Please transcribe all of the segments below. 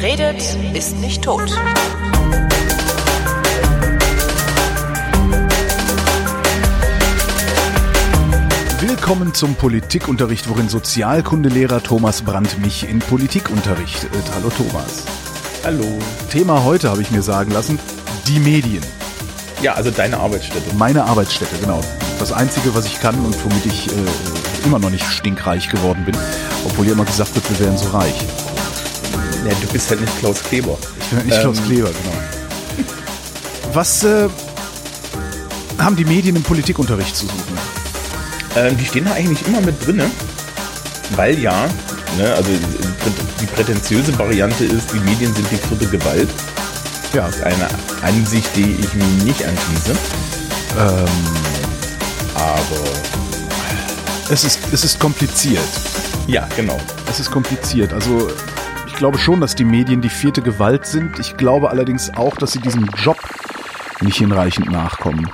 Wer redet, ist nicht tot. Willkommen zum Politikunterricht, worin Sozialkundelehrer Thomas Brandt mich in Politik unterrichtet. Hallo Thomas. Hallo. Thema heute habe ich mir sagen lassen, die Medien. Ja, also deine Arbeitsstätte. Meine Arbeitsstätte, genau. Das Einzige, was ich kann und womit ich äh, immer noch nicht stinkreich geworden bin, obwohl ja immer gesagt wird, wir wären so reich. Ja, du bist halt nicht Klaus Kleber. Ich bin halt nicht Klaus Ähm. Kleber, genau. Was äh, haben die Medien im Politikunterricht zu suchen? Ähm, die stehen da eigentlich immer mit drinne, weil ja, ne, also die prätentiöse Variante ist, die Medien sind die vierte Gewalt. Ja, Das ist eine Ansicht, die ich mir nicht anschließe. ähm, Aber es ist, es ist kompliziert. ja, genau. Es ist kompliziert. Also glaube schon, dass die Medien die vierte Gewalt sind. Ich glaube allerdings auch, dass sie diesem Job nicht hinreichend nachkommen.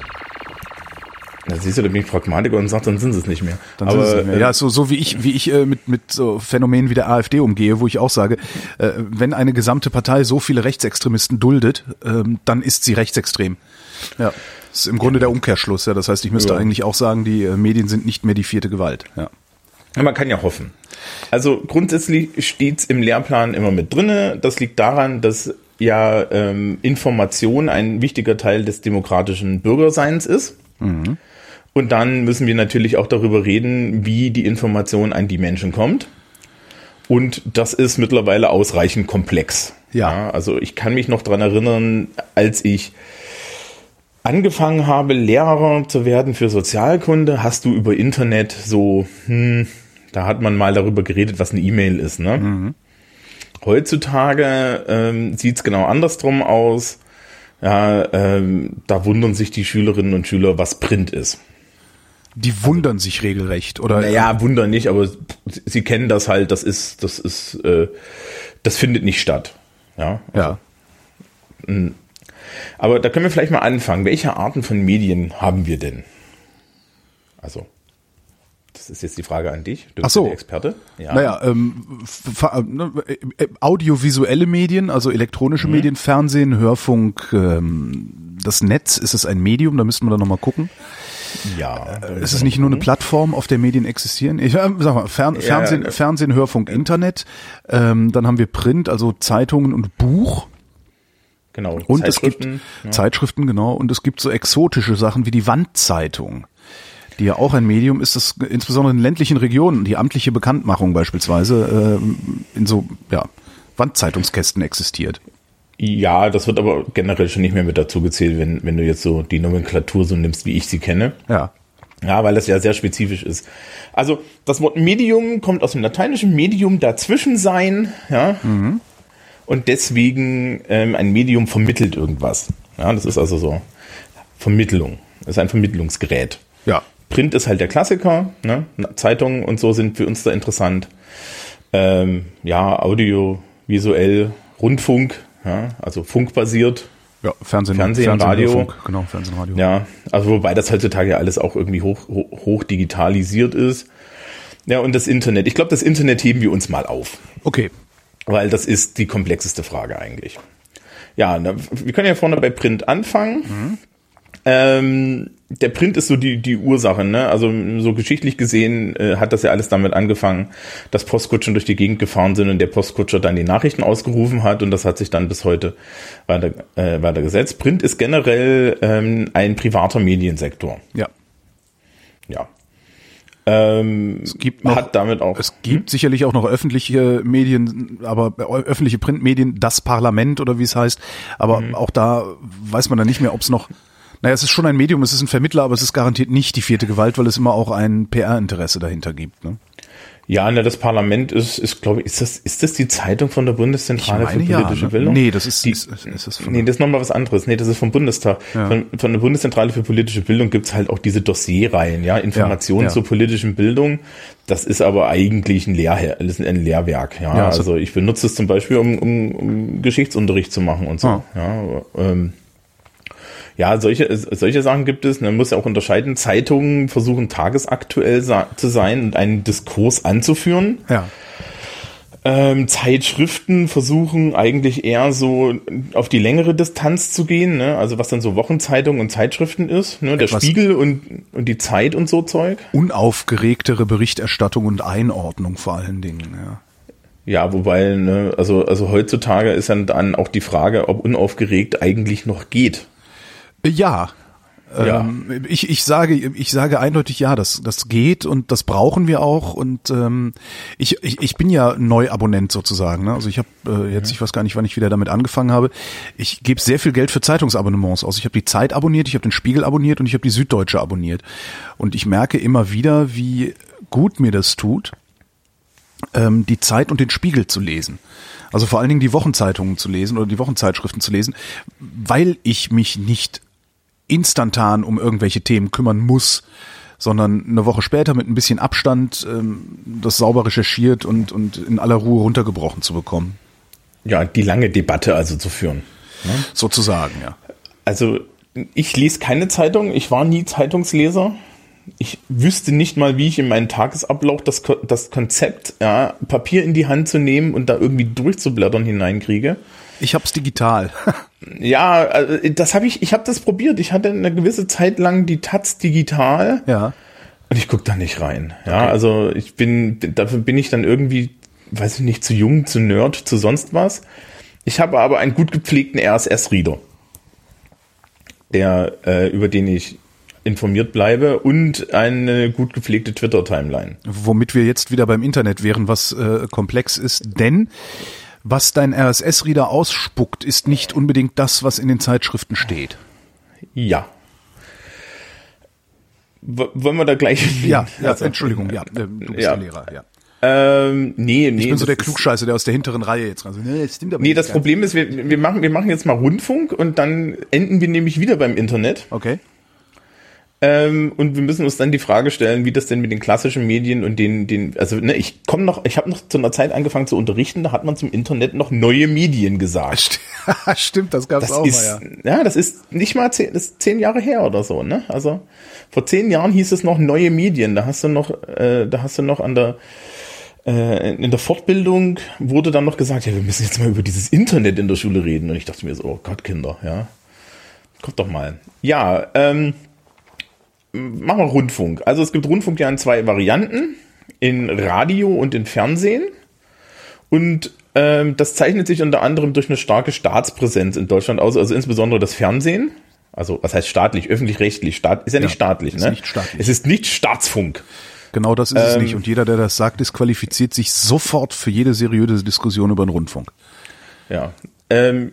Da siehst du, da bin ich Pragmatiker und sag, dann sind sie es nicht mehr. Dann Aber sind nicht mehr. äh, ja, so, so wie ich, wie ich äh, mit, mit so Phänomenen wie der AfD umgehe, wo ich auch sage, äh, wenn eine gesamte Partei so viele Rechtsextremisten duldet, ähm, dann ist sie rechtsextrem. Ja. Das ist im Grunde der Umkehrschluss, ja. Das heißt, ich müsste Ja. eigentlich auch sagen, die äh, Medien sind nicht mehr die vierte Gewalt. Ja. Ja, Man kann ja hoffen. Also grundsätzlich steht's im Lehrplan immer mit drinne. Das liegt daran, dass ja ähm, Information ein wichtiger Teil des demokratischen Bürgerseins ist. Und dann müssen wir natürlich auch darüber reden, wie die Information an die Menschen kommt. Und das ist mittlerweile ausreichend komplex. Ja. also ich kann mich noch dran erinnern, als ich angefangen habe, Lehrer zu werden für Sozialkunde, hast du über Internet so, hm, da hat man mal darüber geredet, was eine E-Mail ist. Ne? Heutzutage ähm, sieht es genau andersrum aus. Ja, ähm, da wundern sich die Schülerinnen und Schüler, was Print ist. Die wundern sich regelrecht, oder? Naja, wundern nicht, aber sie kennen das halt, das ist, das ist, äh, das findet nicht statt. Ja, Ja. Aber da können wir vielleicht mal anfangen. Welche Arten von Medien haben wir denn? Also, das ist jetzt die Frage an dich. Du Ach so. der Experte. Ja. Naja, ähm, ne, äh, äh, audiovisuelle Medien, also elektronische Medien, Fernsehen, Hörfunk, ähm, das Netz, ist es ein Medium? Da müssten wir dann nochmal gucken. ja. Ist es nicht nur eine Plattform, auf der Medien existieren? Ich äh, sag mal, Fern, Fernsehen, äh, Fernsehen, Hörfunk, Internet. Ähm, dann haben wir Print, also Zeitungen und Buch. Genau. Und es gibt ja. Zeitschriften, genau. Und es gibt so exotische Sachen wie die Wandzeitung, die ja auch ein Medium ist, das insbesondere in ländlichen Regionen, die amtliche Bekanntmachung beispielsweise ähm, in so ja, Wandzeitungskästen existiert. Ja, das wird aber generell schon nicht mehr mit dazu gezählt, wenn, wenn du jetzt so die Nomenklatur so nimmst, wie ich sie kenne. Ja. Ja, weil das ja sehr spezifisch ist. Also das Wort Medium kommt aus dem lateinischen Medium dazwischen sein, ja. Und deswegen ähm, ein Medium vermittelt irgendwas. Ja, das ist also so Vermittlung. Das ist ein Vermittlungsgerät. Ja. Print ist halt der Klassiker, ne? Zeitungen und so sind für uns da interessant. Ähm, ja, Audio, visuell, Rundfunk, ja, also funkbasiert. Ja, Fernsehen, Fernsehen, Radio. Hörfunk, genau, Fernsehen, Radio. Ja, also wobei das heutzutage ja alles auch irgendwie hoch, hoch, hoch digitalisiert ist. Ja, und das Internet. Ich glaube, das Internet heben wir uns mal auf, Okay. weil das ist die komplexeste Frage eigentlich. Ja, na, wir können ja vorne bei Print anfangen. Ähm, der Print ist so die, die Ursache, ne? Also so geschichtlich gesehen äh, hat das ja alles damit angefangen, dass Postkutschen durch die Gegend gefahren sind und der Postkutscher dann die Nachrichten ausgerufen hat und das hat sich dann bis heute weiter, äh, weiter gesetzt. Print ist generell ähm, ein privater Mediensektor. Ja. Ja. Ähm, Es gibt noch, hat damit auch. es gibt sicherlich auch noch öffentliche Medien, aber öffentliche Printmedien, das Parlament oder wie es heißt. Aber Mhm. auch da weiß man dann nicht mehr, ob es noch. Naja, es ist schon ein Medium, es ist ein Vermittler, aber es ist garantiert nicht die vierte Gewalt, weil es immer auch ein PR-Interesse dahinter gibt. Ne? ja, ne, das Parlament ist, ist glaube ich, ist das, ist das die Zeitung von der Bundeszentrale für politische ne? Bildung? Nee, das ist, Die- ist, ist, das von Nee, das ist nochmal was anderes. Nee, das ist vom Bundestag. Von, von der Bundeszentrale für politische Bildung gibt's halt auch diese Dossierreihen, ja, Informationen Ja, ja. zur politischen Bildung. Das ist aber eigentlich ein, Lehr ein Lehrwerk, ja. Ja, also- also ich benutze es zum Beispiel, um, um, um Geschichtsunterricht zu machen und so. Ah. Ja, ähm, ja, solche, solche Sachen gibt es. Man muss ja auch unterscheiden. Zeitungen versuchen tagesaktuell sa- zu sein und einen Diskurs anzuführen. ja. Ähm, Zeitschriften versuchen eigentlich eher so auf die längere Distanz zu gehen, ne? also was dann so Wochenzeitungen und Zeitschriften ist, ne? der Etwas- Spiegel und, und die Zeit und so Zeug. Unaufgeregtere Berichterstattung und Einordnung vor allen Dingen. Ja. Ja, wobei, ne, also, also heutzutage ist dann, dann auch die Frage, ob unaufgeregt eigentlich noch geht. Ja. Ja. Ähm, ich, ich sage ich sage eindeutig ja, das das geht und das brauchen wir auch und ähm, ich, ich ich bin ja Neuabonnent sozusagen, ne? Also ich habe äh, jetzt ich weiß gar nicht, wann ich wieder damit angefangen habe. Ich gebe sehr viel Geld für Zeitungsabonnements aus. Ich habe die Zeit abonniert, ich habe den Spiegel abonniert und ich habe die Süddeutsche abonniert und ich merke immer wieder, wie gut mir das tut, ähm, die Zeit und den Spiegel zu lesen. Also vor allen Dingen die Wochenzeitungen zu lesen oder die Wochenzeitschriften zu lesen, weil ich mich nicht instantan um irgendwelche Themen kümmern muss, sondern eine Woche später mit ein bisschen Abstand ähm, das sauber recherchiert und, und in aller Ruhe runtergebrochen zu bekommen. Ja, die lange Debatte also zu führen. Sozusagen, ja. Also ich lese keine Zeitung, ich war nie Zeitungsleser. Ich wüsste nicht mal, wie ich in meinen Tagesablauf das, das Konzept, ja, Papier in die Hand zu nehmen und da irgendwie durchzublättern hineinkriege. Ich hab's digital. Ja, also das habe ich, ich habe das probiert. Ich hatte eine gewisse Zeit lang die Taz digital ja. und ich guck da nicht rein. Ja, also ich bin, dafür bin ich dann irgendwie, weiß ich nicht, zu jung, zu nerd, zu sonst was. Ich habe aber einen gut gepflegten RSS-Reader, der, äh, über den ich informiert bleibe und eine gut gepflegte Twitter-Timeline. Womit wir jetzt wieder beim Internet wären, was äh, komplex ist, denn was dein RSS-Reader ausspuckt, ist nicht unbedingt das, was in den Zeitschriften steht. Ja. W wollen wir da gleich? Ja, ja Also, Entschuldigung, ja, äh, du bist ja. der Lehrer, ja. Ähm, nee, nee. Ich bin so der Klugscheiße, der aus der hinteren Reihe jetzt ran. So, nee, das stimmt aber Nee, das. Problem ist, wir, wir, machen, wir machen jetzt mal Rundfunk und dann enden wir nämlich wieder beim Internet. Okay. Ähm, und wir müssen uns dann die Frage stellen, wie das denn mit den klassischen Medien und den, den also ne, ich komme noch, ich habe noch zu einer Zeit angefangen zu unterrichten, da hat man zum Internet noch neue Medien gesagt. St- Stimmt, das gab's Das auch ist, mal, ja. ja. das ist nicht mal zehn, das ist zehn Jahre her oder so, ne? Also vor zehn Jahren hieß es noch neue Medien. Da hast du noch, äh, da hast du noch an der äh, in der Fortbildung wurde dann noch gesagt, ja, wir müssen jetzt mal über dieses Internet in der Schule reden. Und ich dachte mir so, oh Gott, Kinder, ja, kommt doch mal. Ja, ähm, machen wir Rundfunk. Also es gibt Rundfunk ja in zwei Varianten, in Radio und in Fernsehen. Und ähm, das zeichnet sich unter anderem durch eine starke Staatspräsenz in Deutschland aus, also insbesondere das Fernsehen. Also was heißt staatlich, öffentlich-rechtlich? Staat ist ja nicht Ja, staatlich, ist ne? nicht staatlich. Es ist nicht Staatsfunk. Genau das ist Ähm, es nicht. Und jeder, der das sagt, disqualifiziert sich sofort für jede seriöse Diskussion über den Rundfunk. Ja. Ähm,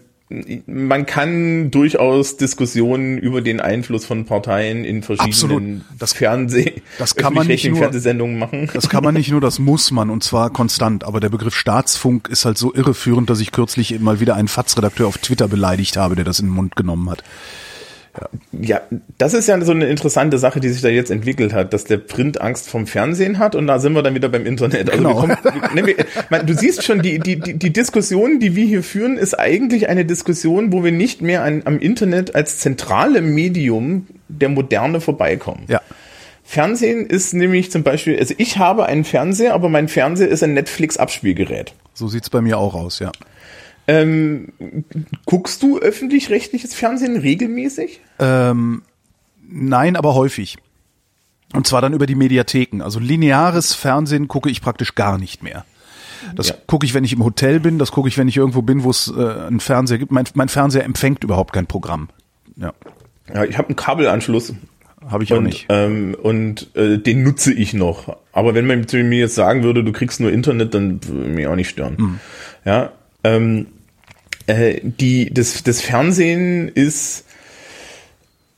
man kann durchaus Diskussionen über den Einfluss von Parteien in verschiedenen Absolut. Das- Fernseh das kann man nicht nur- Fernsehsendungen machen. Das kann man nicht nur, das muss man und zwar konstant. Aber der Begriff Staatsfunk ist halt so irreführend, dass ich kürzlich mal wieder einen FATS-Redakteur auf Twitter beleidigt habe, der das in den Mund genommen hat. Ja, das ist ja so eine interessante Sache, die sich da jetzt entwickelt hat, dass der Print Angst vom Fernsehen hat und da sind wir dann wieder beim Internet. Also Genau. wir kommen, ne, wir, man, du siehst schon, die, die, die, die Diskussion, die wir hier führen, ist eigentlich eine Diskussion, wo wir nicht mehr an, am Internet als zentrale Medium der Moderne vorbeikommen. Ja. Fernsehen ist nämlich zum Beispiel, also ich habe einen Fernseher, aber mein Fernseher ist ein Netflix-Abspielgerät. So sieht's bei mir auch aus, ja. Ähm, guckst du öffentlich-rechtliches Fernsehen regelmäßig? Ähm, nein, aber häufig. Und zwar dann über die Mediatheken. Also lineares Fernsehen gucke ich praktisch gar nicht mehr. Das Ja. gucke ich, wenn ich im Hotel bin, das gucke ich, wenn ich irgendwo bin, wo es äh, einen Fernseher gibt. Mein, mein Fernseher empfängt überhaupt kein Programm. Ja, Ja, ich habe einen Kabelanschluss. habe ich auch Und, nicht. ähm, und äh, den nutze ich noch. Aber wenn man mir jetzt sagen würde, du kriegst nur Internet, dann würde mich auch nicht stören. Mhm. Ja, ähm, äh, die, das, das Fernsehen ist,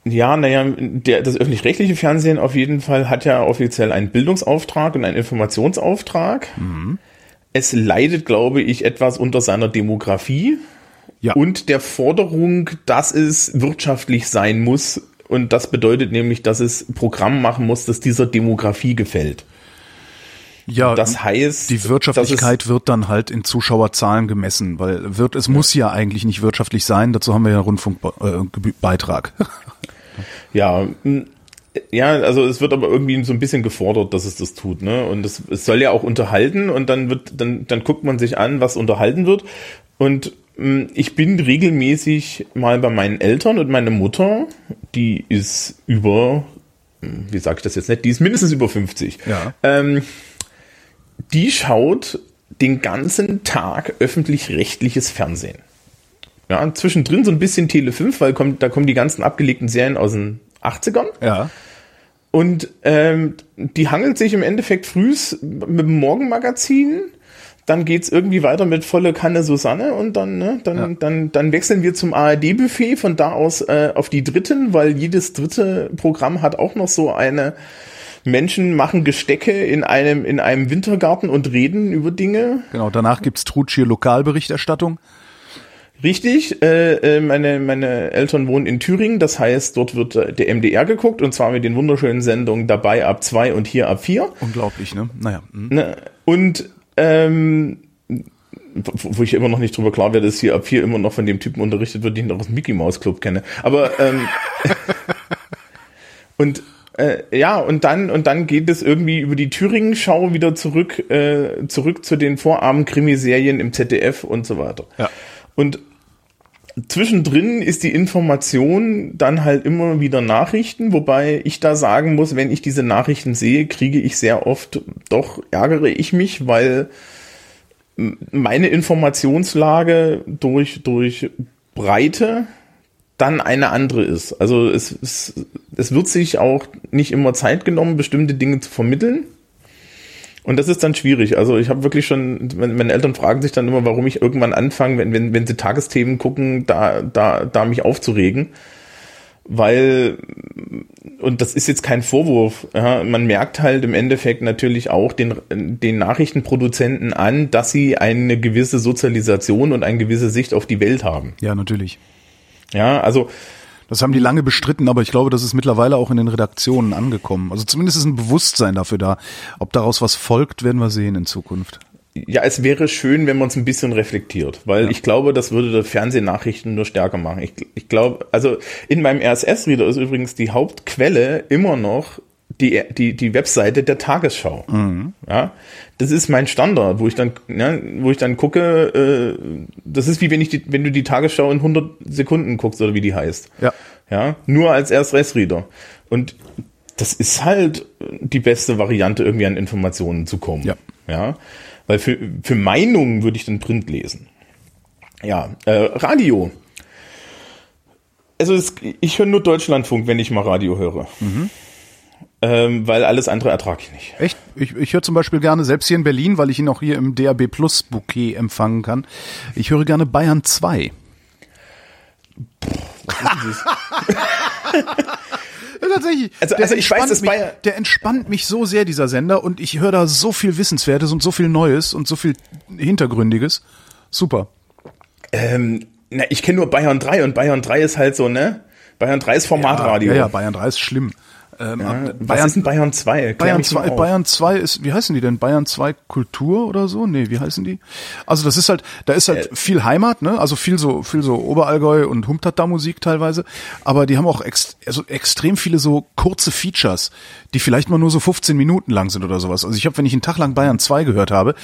ja, naja, der, das öffentlich-rechtliche Fernsehen auf jeden Fall hat ja offiziell einen Bildungsauftrag und einen Informationsauftrag. Mhm. Es leidet, glaube ich, etwas unter seiner Demografie Ja. und der Forderung, dass es wirtschaftlich sein muss. Und das bedeutet nämlich, dass es Programm machen muss, das dieser Demografie gefällt. Ja, Das heißt, die Wirtschaftlichkeit wird dann halt in Zuschauerzahlen gemessen, weil wird es muss ja eigentlich nicht wirtschaftlich sein. Dazu haben wir ja einen Rundfunkbeitrag. Ja, m, Ja, also es wird aber irgendwie so ein bisschen gefordert, dass es das tut, ne? Und es, es soll ja auch unterhalten und dann wird, dann, dann guckt man sich an, was unterhalten wird. Und mh, ich bin regelmäßig mal bei meinen Eltern und meine Mutter, die ist über, hm, wie sage ich das jetzt nicht, die ist mindestens über 50. Ja. Ähm, die schaut den ganzen Tag öffentlich-rechtliches Fernsehen. Ja, zwischendrin so ein bisschen Tele 5, weil kommt, da kommen die ganzen abgelegten Serien aus den 80ern. Ja. Und ähm, die hangelt sich im Endeffekt frühs mit dem Morgenmagazin. Dann geht's irgendwie weiter mit volle Kanne Susanne und dann, ne, dann, Ja. dann, dann wechseln wir zum ARD-Buffet von da aus äh, auf die dritten, weil jedes dritte Programm hat auch noch so eine Menschen machen Gestecke in einem, in einem Wintergarten und reden über Dinge. Genau, danach gibt's Trutschier Lokalberichterstattung. Richtig, äh, äh, meine, meine Eltern wohnen in Thüringen, das heißt, dort wird äh, der MDR geguckt und zwar mit den wunderschönen Sendungen dabei ab zwei und hier ab vier. Unglaublich, ne? Naja. hm. Ne? Und ähm, wo wo ich immer noch nicht drüber klar werde, dass hier ab vier immer noch von dem Typen unterrichtet wird, den ich noch aus dem Mickey Mouse Club kenne. Aber ähm, und äh, ja, und dann und dann geht es irgendwie über die Thüringen-Schau wieder zurück äh, zurück zu den Vorabend-Krimiserien im ZDF und so weiter. Ja. Und zwischendrin ist die Information dann halt immer wieder Nachrichten, wobei ich da sagen muss, wenn ich diese Nachrichten sehe, kriege ich sehr oft, doch ärgere ich mich, weil meine Informationslage durch, durch Breite dann eine andere ist. Also es, es, es wird sich auch nicht immer Zeit genommen, bestimmte Dinge zu vermitteln. Und das ist dann schwierig. Also ich habe wirklich schon, meine Eltern fragen sich dann immer, warum ich irgendwann anfange, wenn, wenn, wenn sie Tagesthemen gucken, da, da, da mich aufzuregen. Weil, und das ist jetzt kein Vorwurf, ja, man merkt halt im Endeffekt natürlich auch den, den Nachrichtenproduzenten an, dass sie eine gewisse Sozialisation und eine gewisse Sicht auf die Welt haben. Ja, natürlich. Ja, also Das haben die lange bestritten, aber ich glaube, das ist mittlerweile auch in den Redaktionen angekommen. Also zumindest ist ein Bewusstsein dafür da. Ob daraus was folgt, werden wir sehen in Zukunft. Ja, es wäre schön, wenn man es ein bisschen reflektiert, weil ich glaube, das würde die Fernsehnachrichten nur stärker machen. Ich, ich glaube, also in meinem RSS-Reader ist übrigens die Hauptquelle immer noch die, die, die Webseite der Tagesschau. Ja, das ist mein Standard, wo ich dann, ja, wo ich dann gucke, äh, das ist wie wenn ich die, wenn du die Tagesschau in 100 Sekunden guckst oder wie die heißt. Ja. Ja, nur als RSS-Reader. Und das ist halt die beste Variante, irgendwie an Informationen zu kommen. Ja. Ja. Weil für, für Meinungen würde ich den Print lesen. Ja, äh, Radio. Also es, ich höre nur Deutschlandfunk, wenn ich mal Radio höre. Ähm, weil alles andere ertrage ich nicht. Echt? Ich, ich höre zum Beispiel gerne, selbst hier in Berlin, weil ich ihn auch hier im DAB Plus Bouquet empfangen kann, ich höre gerne Bayern 2. Ja, tatsächlich. Also- Der also ich weiß, entspannt dass mich, Bayern- der entspannt mich so sehr, dieser Sender, und ich höre da so viel Wissenswertes und so viel Neues und so viel Hintergründiges. Super. Ähm, na, ich kenne nur Bayern 3 und Bayern 3 ist halt so, ne? Bayern 3 ist Formatradio. Ja, ja, Bayern 3 ist schlimm. Ähm, Ja, Was Bayern, ist denn Bayern 2? Klär Bayern mich mal 2, auf. Bayern 2 ist, wie heißen die denn? Bayern 2 Kultur oder so? Nee, wie heißen die? Also das ist halt, da ist halt Äh. viel Heimat, ne? Also viel so, viel so Oberallgäu und Humtata Musik teilweise. Aber die haben auch ex, also extrem viele so kurze Features, die vielleicht mal nur so 15 Minuten lang sind oder sowas. Also ich habe, wenn ich einen Tag lang Bayern 2 gehört habe,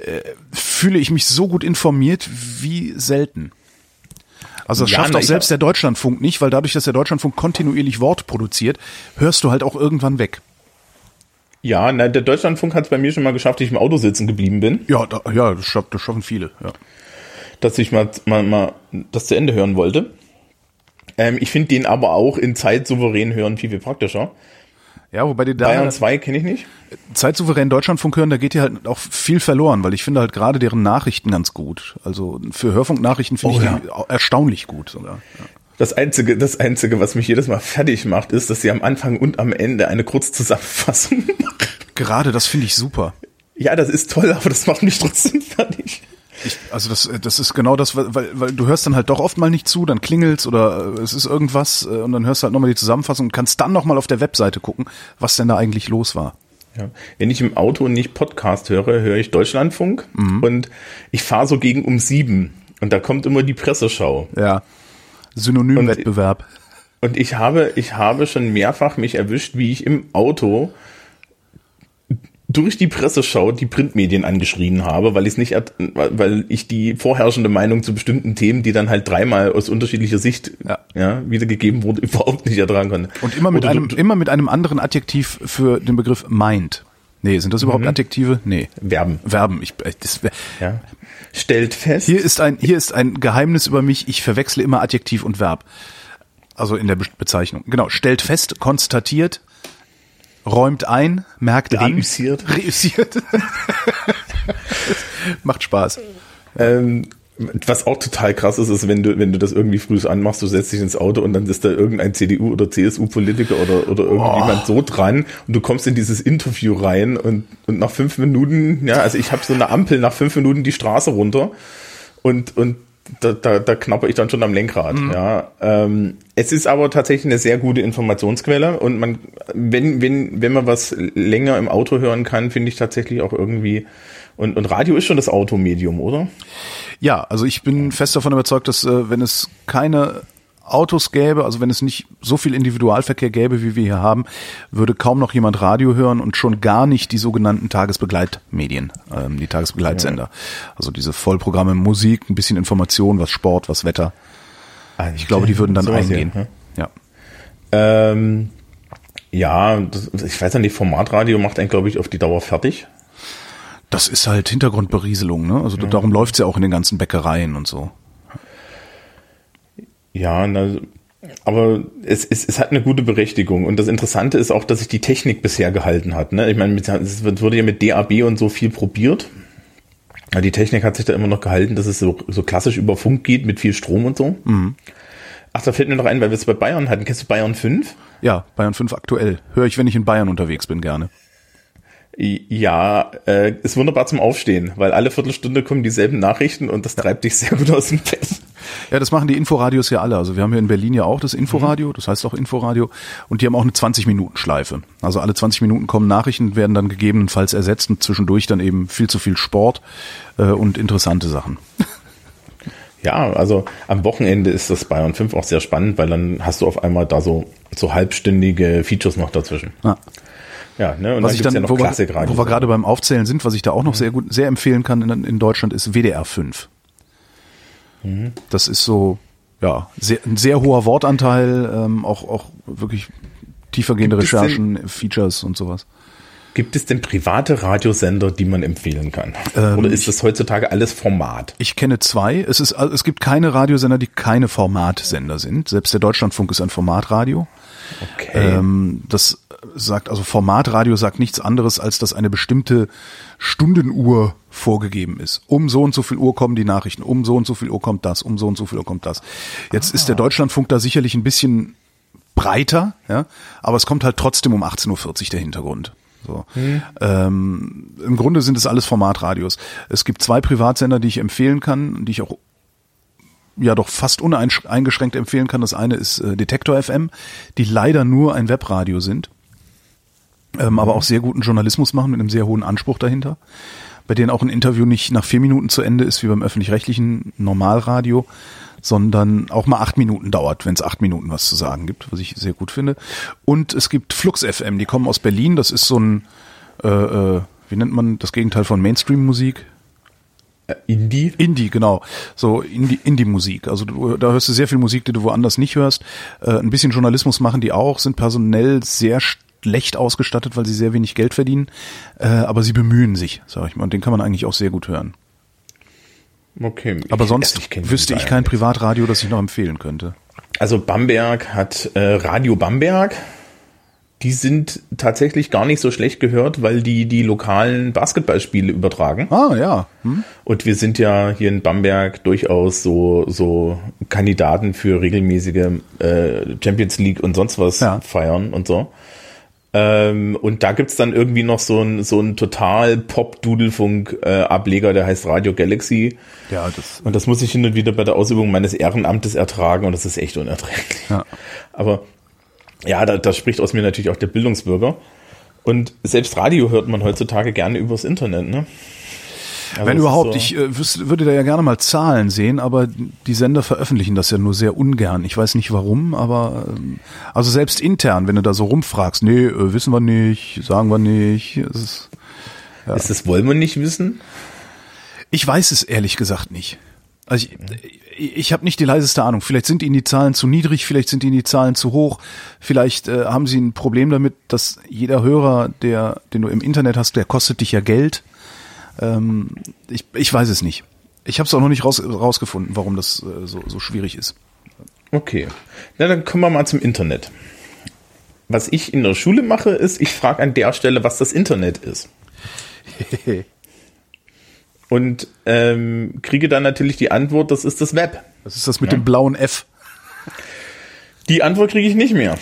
äh, fühle ich mich so gut informiert wie selten. Also das Ja, schafft auch selbst der Deutschlandfunk nicht, weil dadurch, dass der Deutschlandfunk kontinuierlich Wort produziert, hörst du halt auch irgendwann weg. Ja, na, der Deutschlandfunk hat es bei mir schon mal geschafft, dass ich im Auto sitzen geblieben bin, Ja, da, ja, das, schaff, das schaffen viele. Ja. dass ich mal, mal, mal das zu Ende hören wollte. Ähm, ich finde den aber auch in Zeit souverän hören viel, viel praktischer. Ja, wobei die da Bayern 2 kenne ich nicht. zeitsouverän Deutschlandfunk hören, da geht dir halt auch viel verloren, weil ich finde halt gerade deren Nachrichten ganz gut. Also für Hörfunknachrichten finde Oh, ich ja. die au- erstaunlich gut sogar. Ja. Das einzige, das einzige, was mich jedes Mal fertig macht, ist, dass sie am Anfang und am Ende eine Kurzzusammenfassung machen. Gerade das finde ich super. Ja, das ist toll, aber das macht mich trotzdem fertig. Ich, also das, das ist genau das, weil, weil, du hörst dann halt doch oft mal nicht zu, dann klingelt's oder äh, es ist irgendwas äh, und dann hörst du halt nochmal die Zusammenfassung und kannst dann nochmal auf der Webseite gucken, was denn da eigentlich los war. Ja. Wenn ich im Auto nicht Podcast höre, höre ich Deutschlandfunk und ich fahre so gegen um sieben und da kommt immer die Presseschau. Ja. Synonymwettbewerb. Und ich habe, ich habe schon mehrfach mich erwischt, wie ich im Auto durch die Presseschau die Printmedien angeschrien habe, weil ich nicht, weil ich die vorherrschende Meinung zu bestimmten Themen, die dann halt dreimal aus unterschiedlicher Sicht ja. Ja, wiedergegeben wurde, überhaupt nicht ertragen konnte. Und immer mit Oder einem, immer mit einem anderen Adjektiv für den Begriff meint. Nee, sind das überhaupt mhm. Adjektive? Nee. Verben. Verben. Ich, das, ja. Stellt fest. Hier ist ein, hier ist ein Geheimnis über mich. Ich verwechsle immer Adjektiv und Verb. Also in der Bezeichnung. Genau. Stellt fest, konstatiert, räumt ein, merkt Reüssiert. an. Reüssiert. Macht Spaß. Ähm, was auch total krass ist, ist, wenn du, wenn du das irgendwie früh anmachst, du setzt dich ins Auto und dann ist da irgendein CDU oder CSU-Politiker oder, oder irgendjemand oh. so dran und du kommst in dieses Interview rein und, und nach fünf Minuten, ja, also ich habe so eine Ampel nach fünf Minuten die Straße runter und, und da, da, da knapper ich dann schon am Lenkrad. Mhm. Ja, ähm, es ist aber tatsächlich eine sehr gute Informationsquelle und man, wenn, wenn, wenn man was länger im Auto hören kann, finde ich tatsächlich auch irgendwie und, und Radio ist schon das Automedium, oder? Ja, also ich bin fest davon überzeugt, dass äh, wenn es keine Autos gäbe, also wenn es nicht so viel Individualverkehr gäbe, wie wir hier haben, würde kaum noch jemand Radio hören und schon gar nicht die sogenannten Tagesbegleitmedien, ähm, die Tagesbegleitsender. Also diese Vollprogramme Musik, ein bisschen Information, was Sport, was Wetter. Ich glaube, die würden dann so eingehen. Hier, ja. Ähm, ja, das, ich weiß nicht, Formatradio macht einen, glaube ich, auf die Dauer fertig. Das ist halt Hintergrundberieselung, ne? Also ja. darum läuft's ja auch in den ganzen Bäckereien und so. Ja, na, aber es, es, es hat eine gute Berechtigung. Und das Interessante ist auch, dass sich die Technik bisher gehalten hat. Ne? Ich meine, es wurde ja mit DAB und so viel probiert. Die Technik hat sich da immer noch gehalten, dass es so, so klassisch über Funk geht mit viel Strom und so. Mhm. Ach, da fällt mir noch ein, weil wir es bei Bayern hatten. Kennst du Bayern 5? Ja, Bayern 5 aktuell. Höre ich, wenn ich in Bayern unterwegs bin, gerne. Ja, äh, ist wunderbar zum Aufstehen, weil alle Viertelstunde kommen dieselben Nachrichten und das treibt dich sehr gut aus dem Bett. Ja, das machen die Inforadios ja alle. Also wir haben hier in Berlin ja auch das Inforadio, mhm. das heißt auch Inforadio, und die haben auch eine 20-Minuten-Schleife. Also alle 20 Minuten kommen Nachrichten, werden dann gegebenenfalls ersetzt und zwischendurch dann eben viel zu viel Sport äh, und interessante Sachen. Ja, also am Wochenende ist das Bayern 5 auch sehr spannend, weil dann hast du auf einmal da so, so halbstündige Features noch dazwischen. Ja. Ja, ne? Und was dann ich dann, ja noch wo, wir, wo wir gerade beim Aufzählen sind, was ich da auch noch mhm. sehr gut, sehr empfehlen kann in, in Deutschland, ist WDR 5. Mhm. Das ist so, ja, sehr, ein sehr hoher Wortanteil, ähm, auch, auch wirklich tiefergehende Recherchen, denn, Features und sowas. Gibt es denn private Radiosender, die man empfehlen kann? Ähm, Oder ist das heutzutage alles Format? Ich kenne zwei. Es, ist, es gibt keine Radiosender, die keine Formatsender sind. Selbst der Deutschlandfunk ist ein Formatradio. Okay. Ähm, das sagt, also Formatradio sagt nichts anderes, als dass eine bestimmte Stundenuhr vorgegeben ist. Um so und so viel Uhr kommen die Nachrichten, um so und so viel Uhr kommt das, um so und so viel Uhr kommt das. Jetzt ah. ist der Deutschlandfunk da sicherlich ein bisschen breiter, ja, aber es kommt halt trotzdem um 18.40 Uhr der Hintergrund. So. Hm. Ähm, Im Grunde sind es alles Formatradios. Es gibt zwei Privatsender, die ich empfehlen kann, die ich auch ja doch fast uneingeschränkt empfehlen kann. Das eine ist äh, Detektor FM, die leider nur ein Webradio sind ähm, aber auch sehr guten Journalismus machen mit einem sehr hohen Anspruch dahinter, bei denen auch ein Interview nicht nach vier Minuten zu Ende ist wie beim öffentlich-rechtlichen Normalradio, sondern auch mal acht Minuten dauert, wenn es acht Minuten was zu sagen gibt, was ich sehr gut finde. Und es gibt Flux FM, die kommen aus Berlin, das ist so ein, äh, äh, wie nennt man das Gegenteil von Mainstream-Musik? Äh, Indie? Indie, genau. So Indie, Indie-Musik. Also du, da hörst du sehr viel Musik, die du woanders nicht hörst. Äh, ein bisschen Journalismus machen die auch, sind personell sehr schlecht ausgestattet, weil sie sehr wenig Geld verdienen. Äh, aber sie bemühen sich, sag ich mal. Und den kann man eigentlich auch sehr gut hören. Okay. Aber sonst ich wüsste ich kein Privatradio, das ich noch empfehlen könnte. Also Bamberg hat äh, Radio Bamberg. Die sind tatsächlich gar nicht so schlecht gehört, weil die die lokalen Basketballspiele übertragen. Ah ja. Hm. Und wir sind ja hier in Bamberg durchaus so so Kandidaten für regelmäßige äh, Champions League und sonst was ja. feiern und so. Ähm, und da gibt's dann irgendwie noch so ein, so ein total Pop-Dudelfunk-Ableger, äh, der heißt Radio Galaxy. Ja, das. Und das muss ich hin und wieder bei der Ausübung meines Ehrenamtes ertragen und das ist echt unerträglich. Ja. Aber ja, da, da spricht aus mir natürlich auch der Bildungsbürger. Und selbst Radio hört man heutzutage gerne übers Internet, ne? Also Wenn überhaupt, so- ich äh, wüsste, würde da ja gerne mal Zahlen sehen, aber die Sender veröffentlichen das ja nur sehr ungern. Ich weiß nicht warum, aber ähm, also selbst intern, wenn du da so rumfragst, nee, äh, wissen wir nicht, sagen wir nicht. Es ist, Ist das wollen wir nicht wissen? ich weiß es ehrlich gesagt nicht. Also ich, ich, habe nicht die leiseste Ahnung. Vielleicht sind ihnen die Zahlen zu niedrig, vielleicht sind ihnen die Zahlen zu hoch, vielleicht äh, haben sie ein Problem damit, dass jeder Hörer, der, den du im Internet hast, der kostet dich ja Geld. Ähm, ich, ich weiß es nicht. Ich habe es auch noch nicht raus, rausgefunden, warum das äh, so, so schwierig ist. Okay. Na, dann kommen wir mal zum Internet. Was ich in der Schule mache, ist, ich frage an der Stelle, was das Internet ist. Und ähm, kriege dann natürlich die Antwort, das ist das Web. Was ist das mit dem blauen F? Die Antwort kriege ich nicht mehr.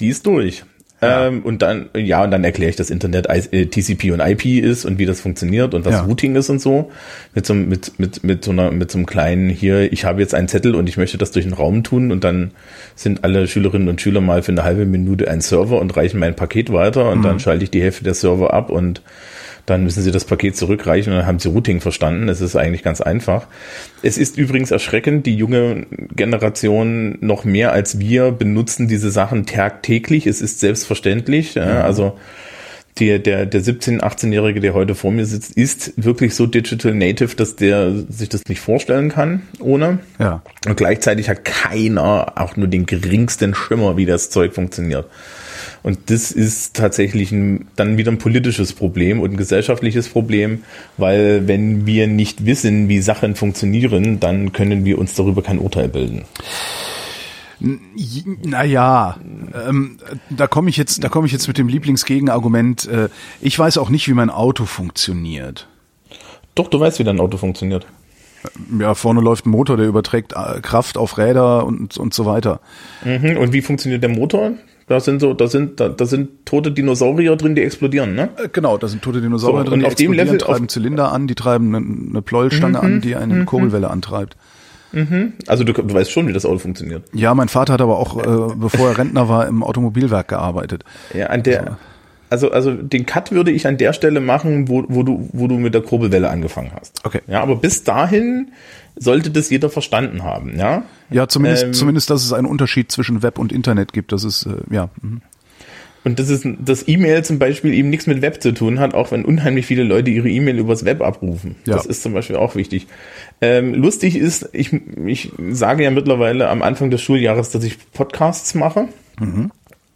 Die ist durch. Ähm, und dann, ja, und dann erkläre ich, dass Internet äh, TCP und IP ist und wie das funktioniert und was Ja. Routing ist und so. Mit so, einem- mit, mit, mit so einer, mit so einem kleinen hier, ich habe jetzt einen Zettel und ich möchte das durch den Raum tun und dann sind alle Schülerinnen und Schüler mal für eine halbe Minute ein Server und reichen mein Paket weiter und dann schalte ich die Hälfte der Server ab und dann müssen sie das Paket zurückreichen und dann haben sie Routing verstanden. Es ist eigentlich ganz einfach. Es ist übrigens erschreckend, die junge Generation noch mehr als wir benutzen diese Sachen tagtäglich. Es ist selbstverständlich. Ja. Also der, der, der 17-, 18-Jährige, der heute vor mir sitzt, ist wirklich so digital native, dass der sich das nicht vorstellen kann ohne. Ja. Und gleichzeitig hat keiner auch nur den geringsten Schimmer, wie das Zeug funktioniert. Und das ist tatsächlich ein, dann wieder ein politisches Problem und ein gesellschaftliches Problem, weil wenn wir nicht wissen, wie Sachen funktionieren, dann können wir uns darüber kein Urteil bilden. Naja, ähm, da komme ich jetzt, da komme ich jetzt mit dem Lieblingsgegenargument. Äh, ich weiß auch nicht, wie mein Auto funktioniert. Doch, du weißt, wie dein Auto funktioniert. Ja, vorne läuft ein Motor, der überträgt äh, Kraft auf Räder und, und so weiter. Mhm. Und wie funktioniert der Motor? Da sind so, da sind, da, da sind tote Dinosaurier drin, die explodieren, ne? Äh, Genau, da sind tote Dinosaurier So, drin, und die auf dem explodieren, Level- auf- treiben Zylinder an, die treiben eine, eine Pleuelstange an, die eine Kurbelwelle antreibt. Also du, du weißt schon, wie das Auto funktioniert. Ja, mein Vater hat aber auch, äh, bevor er Rentner war, im Automobilwerk gearbeitet. Ja, an der, also, also den Cut würde ich an der Stelle machen, wo, wo du, wo du mit der Kurbelwelle angefangen hast. Okay. Ja, aber bis dahin sollte das jeder verstanden haben, ja. Ja, zumindest, Ähm, zumindest, dass es einen Unterschied zwischen Web und Internet gibt. Das ist, äh, ja. mhm. Und das ist, dass E-Mail zum Beispiel eben nichts mit Web zu tun hat, auch wenn unheimlich viele Leute ihre E-Mail übers Web abrufen. Ja. Das ist zum Beispiel auch wichtig. Ähm, lustig ist, ich, ich sage ja mittlerweile am Anfang des Schuljahres, dass ich Podcasts mache.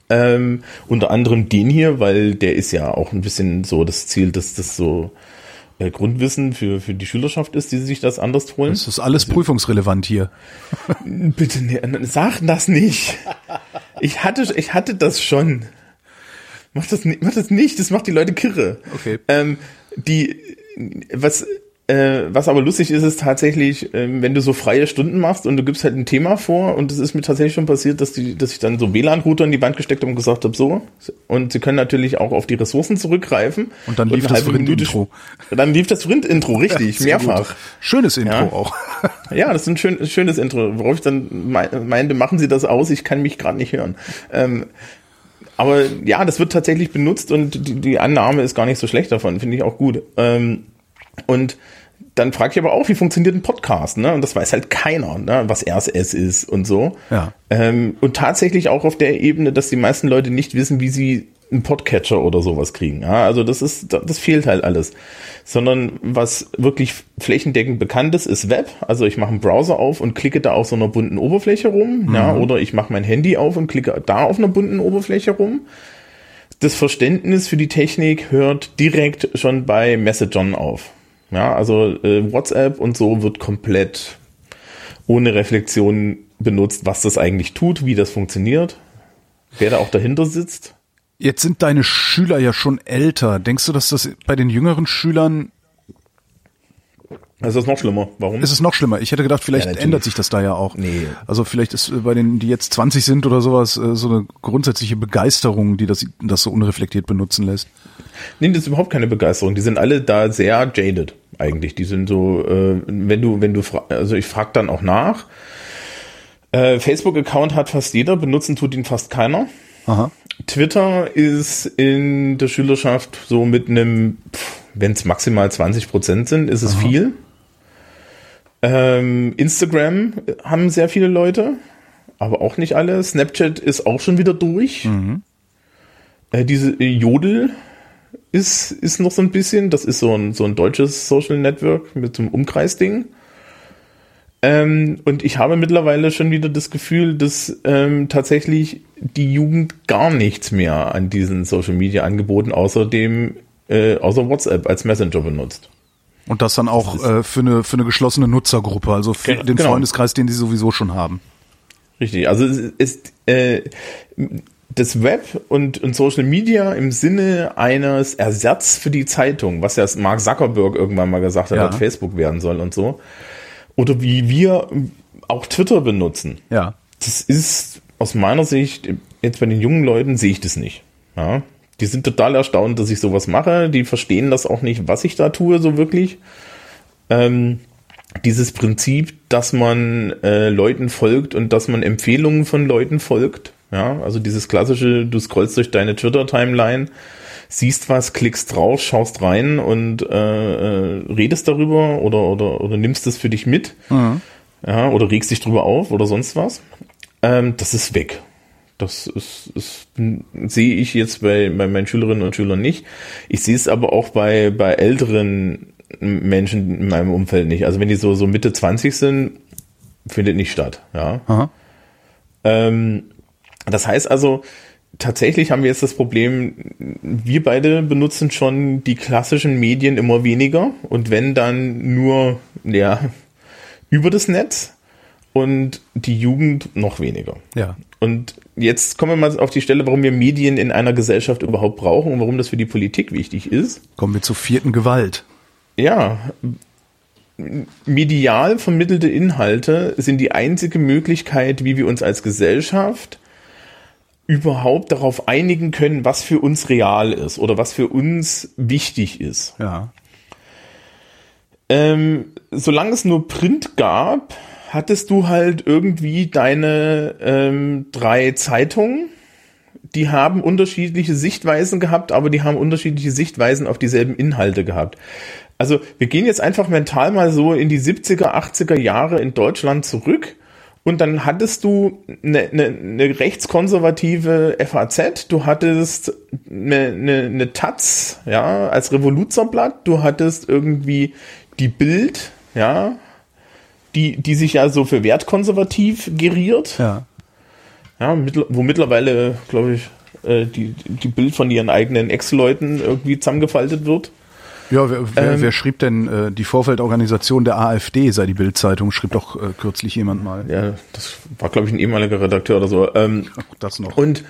Ähm, unter anderem den hier, weil der ist ja auch ein bisschen so das Ziel, dass das so äh, Grundwissen für, für die Schülerschaft ist, die sich das anders holen. Das ist alles prüfungsrelevant hier. Bitte, ne, sag das nicht. Ich hatte, ich hatte das schon. Mach das, nicht, mach das nicht, das macht die Leute kirre. Okay. Ähm, die, was, äh, was aber lustig ist, ist tatsächlich, ähm, wenn du so freie Stunden machst und du gibst halt ein Thema vor und es ist mir tatsächlich schon passiert, dass die, dass ich dann so WLAN-Router in die Wand gesteckt habe und gesagt habe, so. Und sie können natürlich auch auf die Ressourcen zurückgreifen. Und dann lief eine das halbe Minute Vrind-Intro. sp- Dann lief das Vrind-Intro, richtig, Sehr mehrfach. gut. Schönes Intro Ja. auch. Ja, das ist ein schön, schönes Intro, worauf ich dann mei- meinte, machen Sie das aus, ich kann mich gerade nicht hören. Ähm, aber ja, das wird tatsächlich benutzt und die, die Annahme ist gar nicht so schlecht davon, finde ich auch gut. Ähm, und dann frage ich aber auch, wie funktioniert ein Podcast, ne? Und das weiß halt keiner, ne? was RSS ist und so. Ja. Ähm, und tatsächlich auch auf der Ebene, dass die meisten Leute nicht wissen, wie sie einen Podcatcher oder sowas kriegen. Ja, also das ist, das fehlt halt alles. Sondern was wirklich flächendeckend bekannt ist, ist Web. Also ich mache einen Browser auf und klicke da auf so einer bunten Oberfläche rum. Ja, oder ich mache mein Handy auf und klicke da auf einer bunten Oberfläche rum. Das Verständnis für die Technik hört direkt schon bei Messagern auf. Ja, also äh, WhatsApp und so wird komplett ohne Reflexion benutzt, was das eigentlich tut, wie das funktioniert, wer da auch dahinter sitzt. Jetzt sind deine Schüler ja schon älter. Denkst du, dass das bei den jüngeren Schülern Also das ist noch schlimmer. Warum? ist es noch schlimmer? Ich hätte gedacht, vielleicht Ja, ändert sich das da ja auch. Nee. Also vielleicht ist äh, bei denen, die jetzt 20 sind oder sowas, äh, so eine grundsätzliche Begeisterung, die das, das so unreflektiert benutzen lässt. Nee, das ist überhaupt keine Begeisterung. Die sind alle da sehr jaded eigentlich. Die sind so, äh, wenn du, wenn du, also ich frage dann auch nach. Äh, Facebook-Account hat fast jeder, benutzen tut ihn fast keiner. Aha. Twitter ist in der Schülerschaft so mit einem, wenn es maximal 20 Prozent sind, ist es viel. Ähm, Instagram haben sehr viele Leute, aber auch nicht alle. Snapchat ist auch schon wieder durch. Äh, diese äh, Jodel ist, ist noch so ein bisschen, das ist so ein, so ein deutsches Social Network mit so einem Umkreisding. Ähm, und ich habe mittlerweile schon wieder das Gefühl, dass ähm, tatsächlich die Jugend gar nichts mehr an diesen Social Media Angeboten außer dem, äh, außer WhatsApp als Messenger benutzt. Und das dann auch äh, für, eine, für eine geschlossene Nutzergruppe, also für den genau. Freundeskreis, den sie sowieso schon haben. Richtig, also es ist äh, das Web und, und Social Media im Sinne eines Ersatz für die Zeitung, was ja Mark Zuckerberg irgendwann mal gesagt hat, Ja. dass Facebook werden soll und so. Oder wie wir auch Twitter benutzen. Ja. Das ist aus meiner Sicht, jetzt bei den jungen Leuten sehe ich das nicht. Ja. Die sind total erstaunt, dass ich sowas mache. Die verstehen das auch nicht, was ich da tue, so wirklich. Ähm, dieses Prinzip, dass man äh, Leuten folgt und dass man Empfehlungen von Leuten folgt. Ja, also dieses klassische, du scrollst durch deine Twitter-Timeline, siehst was, klickst drauf, schaust rein und äh, äh, redest darüber oder, oder, oder nimmst es für dich mit. Ja, oder regst dich drüber auf oder sonst was. Ähm, das ist weg. Das ist, ist, sehe ich jetzt bei, bei meinen Schülerinnen und Schülern nicht. Ich sehe es aber auch bei, bei älteren Menschen in meinem Umfeld nicht. Also wenn die so, so Mitte 20 sind, findet nicht statt. Ja. Ähm, das heißt also, tatsächlich haben wir jetzt das Problem, wir beide benutzen schon die klassischen Medien immer weniger und wenn dann nur ja, über das Netz und die Jugend noch weniger. Ja. Und jetzt kommen wir mal auf die Stelle, warum wir Medien in einer Gesellschaft überhaupt brauchen und warum das für die Politik wichtig ist. Kommen wir zur vierten Gewalt. Ja, medial vermittelte Inhalte sind die einzige Möglichkeit, wie wir uns als Gesellschaft überhaupt darauf einigen können, was für uns real ist oder was für uns wichtig ist. Ja. Ähm, solange es nur Print gab, hattest du halt irgendwie deine ähm, drei Zeitungen, die haben unterschiedliche Sichtweisen gehabt, aber die haben unterschiedliche Sichtweisen auf dieselben Inhalte gehabt. Also wir gehen jetzt einfach mental mal so in die 70er, 80er Jahre in Deutschland zurück und dann hattest du eine, eine, eine rechtskonservative FAZ, du hattest eine, eine, eine Taz, ja, als Revoluzerblatt, du hattest irgendwie die Bild, ja, die, die sich ja so für wertkonservativ geriert, Ja. ja, mittl- wo mittlerweile, glaube ich, äh, die, die Bild von ihren eigenen Ex-Leuten irgendwie zusammengefaltet wird. Ja, wer, wer, Ähm, wer schrieb denn äh, die Vorfeldorganisation der AfD, sei die Bildzeitung, schrieb doch äh, kürzlich jemand mal. Ja, das war, glaube ich, ein ehemaliger Redakteur oder so. Ähm, Auch das noch. Und,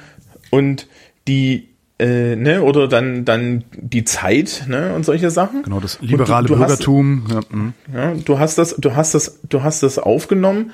und die, äh, ne, oder dann, dann die Zeit, ne, und solche Sachen. genau, das liberale du, du hast, Bürgertum. Ja, mh. Ja, du hast das, du hast das, du hast das aufgenommen.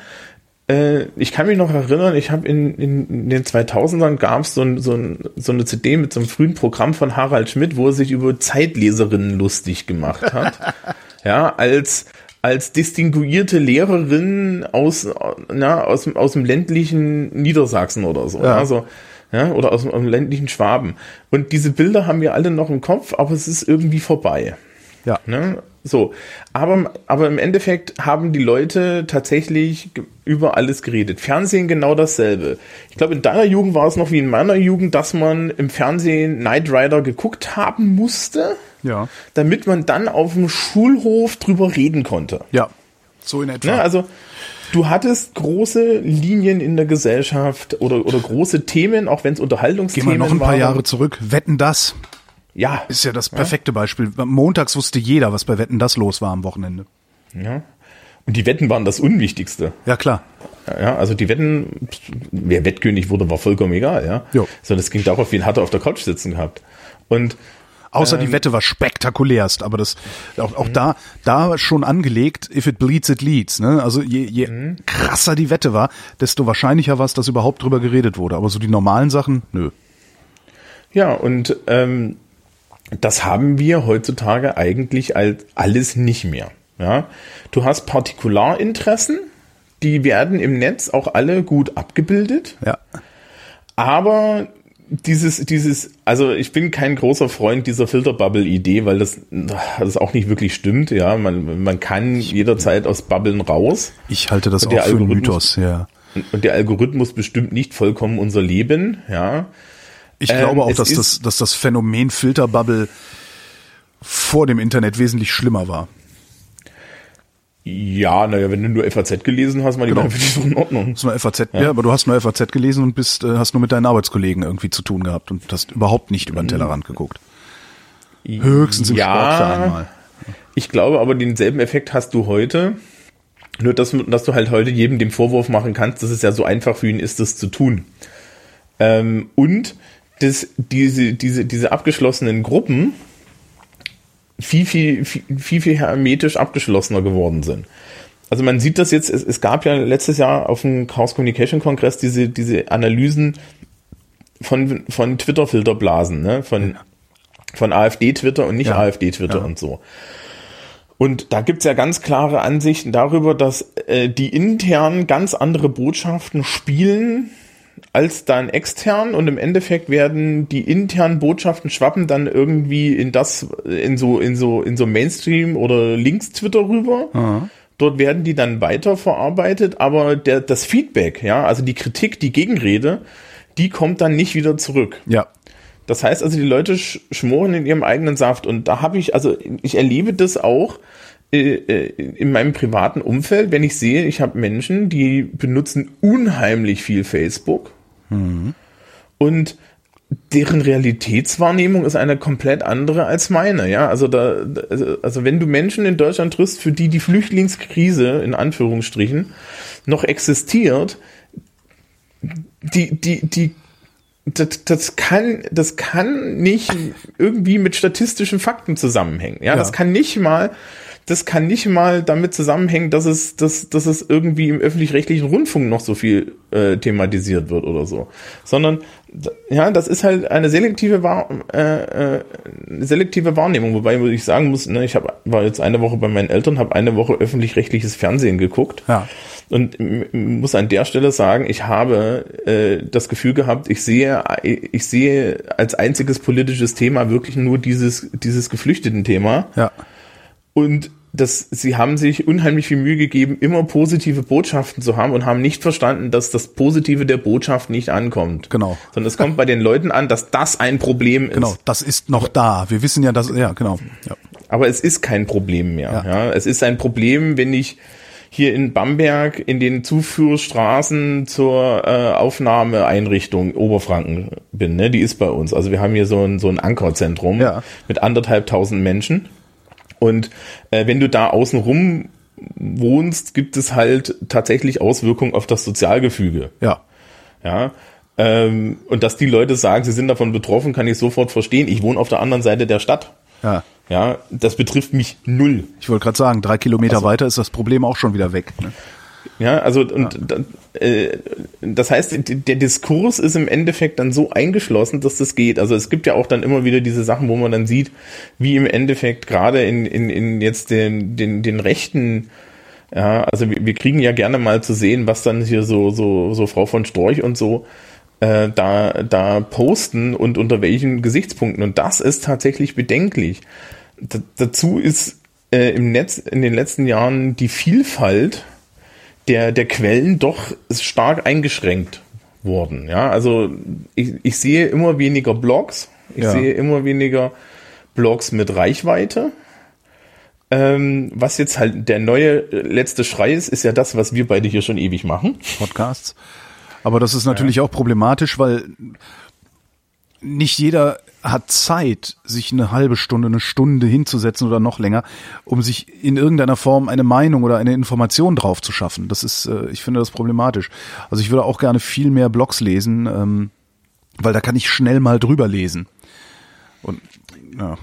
Äh, ich kann mich noch erinnern, ich habe in, in, den 2000ern gab es so, ein, so, ein, so eine CD mit so einem frühen Programm von Harald Schmidt, wo er sich über Zeitleserinnen lustig gemacht hat. ja, als als distinguierte Lehrerin aus, na, aus, dem- aus dem ländlichen Niedersachsen oder so. Ja. Also, ja, oder aus dem, ländlichen Schwaben. Und diese Bilder haben wir alle noch im Kopf, aber es ist irgendwie vorbei. ja. Ne? So, aber, aber im Endeffekt haben die Leute tatsächlich über alles geredet. Fernsehen genau dasselbe. Ich glaube, in deiner Jugend war es noch wie in meiner Jugend, dass man im Fernsehen Knight Rider geguckt haben musste, Ja. damit man dann auf dem Schulhof drüber reden konnte. Ja. So in etwa. Ne? Also du hattest große Linien in der Gesellschaft oder, oder große Themen, auch wenn es Gehen Unterhaltungsthemen wir noch ein paar waren. Jahre zurück. Wetten das Ja, ist ja das perfekte Beispiel. Montags wusste jeder, was bei Wetten das los war am Wochenende. ja. Und die Wetten waren das Unwichtigste. Ja, klar. Ja, also die Wetten, wer Wettkönig wurde, war vollkommen egal, ja. Jo. Sondern es ging darauf, wen hat er auf der Couch sitzen gehabt. Und Außer Ähm. die Wette war spektakulärst, aber das auch, Mhm. auch da da schon angelegt, if it bleeds, it leads. Ne? Also je, je Mhm. krasser die Wette war, desto wahrscheinlicher war es, dass überhaupt drüber geredet wurde. Aber so die normalen Sachen, nö. ja, und ähm, das haben wir heutzutage eigentlich als alles nicht mehr. Ja, du hast Partikularinteressen, die werden im Netz auch alle gut abgebildet. Ja. Aber dieses, dieses, also ich bin kein großer Freund dieser Filterbubble-Idee, weil das, das auch nicht wirklich stimmt, ja. Man, man kann jederzeit aus Bubblen raus. Ich halte das auch für einen Mythos, ja. Und der Algorithmus bestimmt nicht vollkommen unser Leben, ja. Ich Ähm, glaube auch, es dass das, dass das Phänomen Filterbubble vor dem Internet wesentlich schlimmer war. Ja, naja, wenn du nur FAZ gelesen hast, mal die Genau. ich doch in Ordnung. Hast nur FAZ, ja. aber du hast nur FAZ gelesen und bist, äh, hast nur mit deinen Arbeitskollegen irgendwie zu tun gehabt und hast überhaupt nicht über den Tellerrand geguckt. Höchstens im Ja. Sportverein mal. Ich glaube aber, denselben Effekt hast du heute. Nur, dass, dass du halt heute jedem den Vorwurf machen kannst, dass es ja so einfach für ihn ist, das zu tun. Ähm, und dass diese, diese, diese abgeschlossenen Gruppen viel, viel, viel, viel, viel hermetisch abgeschlossener geworden sind. Also man sieht das jetzt, es, es gab ja letztes Jahr auf dem Chaos Communication Kongress diese, diese Analysen von, von Twitter-Filterblasen, ne? von, von AfD-Twitter und nicht Ja. AfD-Twitter Ja. und so. Und da gibt's ja ganz klare Ansichten darüber, dass äh, die intern ganz andere Botschaften spielen als dann extern und im Endeffekt werden die internen Botschaften schwappen dann irgendwie in das, in so, in so, in so Mainstream oder Links-Twitter rüber. Dort werden die dann weiterverarbeitet, aber der, das Feedback, ja, also die Kritik, die Gegenrede, die kommt dann nicht wieder zurück. Ja. Das heißt also, die Leute sch schmoren in ihrem eigenen Saft. Und da habe ich, also ich erlebe das auch in meinem privaten Umfeld, wenn ich sehe, ich habe Menschen, die benutzen unheimlich viel Facebook und deren Realitätswahrnehmung ist eine komplett andere als meine. Ja, also da, also, also wenn du Menschen in Deutschland triffst, für die die Flüchtlingskrise in Anführungsstrichen noch existiert, die, die, die das, das kann, das kann nicht irgendwie mit statistischen Fakten zusammenhängen. Ja, Ja. das kann nicht mal, das kann nicht mal damit zusammenhängen, dass es, dass, dass es irgendwie im öffentlich-rechtlichen Rundfunk noch so viel äh, thematisiert wird oder so, sondern ja, das ist halt eine selektive, Wahr, äh, äh, selektive Wahrnehmung. Wobei ich sagen muss, ne, ich hab, war jetzt eine Woche bei meinen Eltern, habe eine Woche öffentlich-rechtliches Fernsehen geguckt. Ja. Und muss an der Stelle sagen, ich habe äh, das Gefühl gehabt, ich sehe, ich sehe als einziges politisches Thema wirklich nur dieses, dieses Geflüchteten-Thema. Ja. Und das, sie haben sich unheimlich viel Mühe gegeben, immer positive Botschaften zu haben und haben nicht verstanden, dass das Positive der Botschaft nicht ankommt. Genau. Sondern es kommt bei den Leuten an, dass das ein Problem ist. Genau. Das ist noch da. Wir wissen ja, dass, ja, genau. Ja. Aber es ist kein Problem mehr. Ja. Ja. Es ist ein Problem, wenn ich hier in Bamberg in den Zuführstraßen zur äh, Aufnahmeeinrichtung Oberfranken bin. Ne? Die ist bei uns. Also wir haben hier so ein, so ein Ankerzentrum Ja. mit anderthalb tausend Menschen. Und äh, wenn du da außenrum wohnst, gibt es halt tatsächlich Auswirkungen auf das Sozialgefüge. Ja. Ja. Ähm, und dass die Leute sagen, sie sind davon betroffen, kann ich sofort verstehen. Ich wohne auf der anderen Seite der Stadt. Ja. Ja, das betrifft mich null. Ich wollte gerade sagen, drei Kilometer Also- weiter ist das Problem auch schon wieder weg. Ne? Ja, also und da- äh, das heißt, der Diskurs ist im Endeffekt dann so eingeschlossen, dass das geht. Also es gibt ja auch dann immer wieder diese Sachen, wo man dann sieht, wie im Endeffekt gerade in, in, in jetzt den, den, den rechten ja, also wir, wir kriegen ja gerne mal zu sehen, was dann hier so, so, so Frau von Storch und so äh, da, da posten und unter welchen Gesichtspunkten. Und das ist tatsächlich bedenklich. D dazu ist äh, im Netz in den letzten Jahren die Vielfalt der, der Quellen doch stark eingeschränkt worden. Ja, also ich, ich sehe immer weniger Blogs, ich Ja. sehe immer weniger Blogs mit Reichweite. Ähm, was jetzt halt der neue äh, letzte Schrei ist, ist ja das, was wir beide hier schon ewig machen. Podcasts. Aber das ist natürlich auch problematisch, weil nicht jeder hat Zeit, sich eine halbe Stunde, eine Stunde hinzusetzen oder noch länger, um sich in irgendeiner Form eine Meinung oder eine Information drauf zu schaffen. Das ist, äh, ich finde das problematisch. Also ich würde auch gerne viel mehr Blogs lesen, ähm, weil da kann ich schnell mal drüber lesen. Und ja,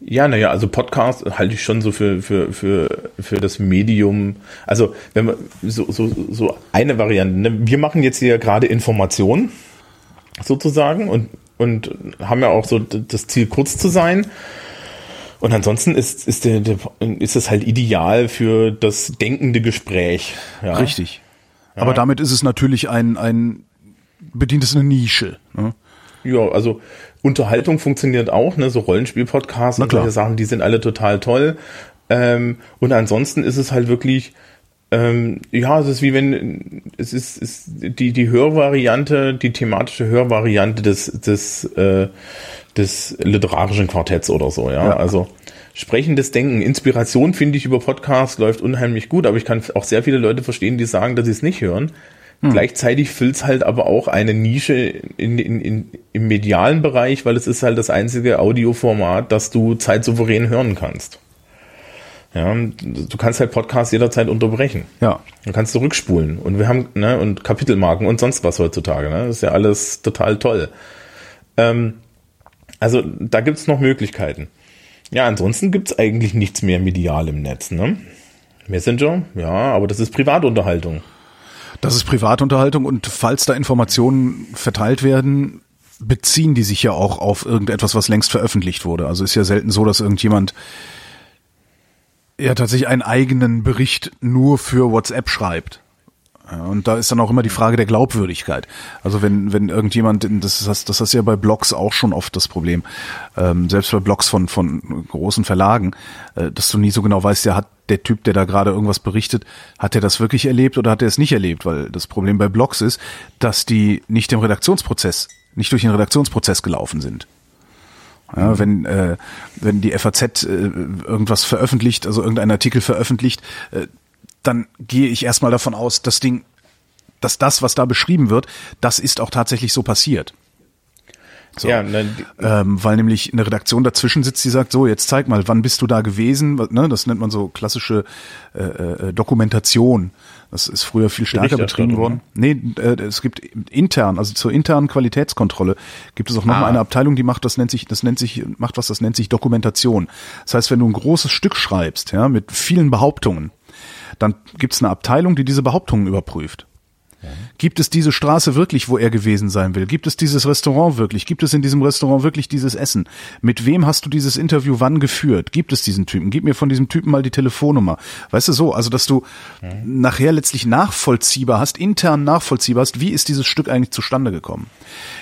Ja, naja, also Podcast halte ich schon so für, für, für, für das Medium. Also, wenn man so, so, so eine Variante, ne? wir machen jetzt hier gerade Informationen sozusagen und, und haben ja auch so das Ziel, kurz zu sein. Und ansonsten ist, ist, der, der, ist es halt ideal für das denkende Gespräch. Ja? richtig. Aber damit ist es natürlich ein, ein bedient es eine Nische. Ne? Ja, also Unterhaltung funktioniert auch, ne? So Rollenspiel-Podcasts und solche Sachen, die sind alle total toll. Ähm, und ansonsten ist es halt wirklich, ähm, ja, es ist wie wenn es ist, ist die die Hörvariante, die thematische Hörvariante des des äh, des literarischen Quartetts oder so, ja. Ja. Also sprechendes Denken, Inspiration finde ich über Podcasts läuft unheimlich gut, aber ich kann auch sehr viele Leute verstehen, die sagen, dass sie es nicht hören. Gleichzeitig füllt es halt aber auch eine Nische in, in, in, im medialen Bereich, weil es ist halt das einzige Audioformat, das du zeitsouverän hören kannst. Ja, du kannst halt Podcasts jederzeit unterbrechen. Ja. Du kannst zurückspulen. Und wir haben, ne, und Kapitelmarken und sonst was heutzutage, ne? Das ist ja alles total toll. Ähm, also da gibt's noch Möglichkeiten. Ja, ansonsten gibt's eigentlich nichts mehr medial im Netz, ne? Messenger, ja, aber das ist Privatunterhaltung. Das ist Privatunterhaltung und falls da Informationen verteilt werden, beziehen die sich ja auch auf irgendetwas, was längst veröffentlicht wurde. Also ist ja selten so, dass irgendjemand ja tatsächlich einen eigenen Bericht nur für WhatsApp schreibt. Und da ist dann auch immer die Frage der Glaubwürdigkeit. Also wenn, wenn irgendjemand, das ist, das ist ja bei Blogs auch schon oft das Problem, ähm, selbst bei Blogs von, von großen Verlagen, äh, dass du nie so genau weißt, ja, hat der Typ, der da gerade irgendwas berichtet, hat er das wirklich erlebt oder hat er es nicht erlebt? Weil das Problem bei Blogs ist, dass die nicht im Redaktionsprozess, nicht durch den Redaktionsprozess gelaufen sind. Ja, wenn, äh, wenn die FAZ äh, irgendwas veröffentlicht, also irgendein Artikel veröffentlicht, äh, dann gehe ich erstmal davon aus, das Ding, dass das, was da beschrieben wird, das ist auch tatsächlich so passiert. So. Ja, ne, Ähm, weil nämlich eine Redaktion dazwischen sitzt, die sagt, so, jetzt zeig mal, wann bist du da gewesen? Ne, das nennt man so klassische äh, äh, Dokumentation. Das ist früher viel stärker betrieben worden. Nee, äh, es gibt intern, also zur internen Qualitätskontrolle gibt es auch nochmal Ah. eine Abteilung, die macht das nennt sich, das nennt sich, macht was, das nennt sich Dokumentation. Das heißt, wenn du ein großes Stück schreibst, ja, mit vielen Behauptungen, dann gibt es eine Abteilung, die diese Behauptungen überprüft. Gibt es diese Straße wirklich, wo er gewesen sein will? Gibt es dieses Restaurant wirklich? Gibt es in diesem Restaurant wirklich dieses Essen? Mit wem hast du dieses Interview wann geführt? Gibt es diesen Typen? Gib mir von diesem Typen mal die Telefonnummer. Weißt du so, also dass du nachher letztlich nachvollziehbar hast, intern nachvollziehbar hast, wie ist dieses Stück eigentlich zustande gekommen?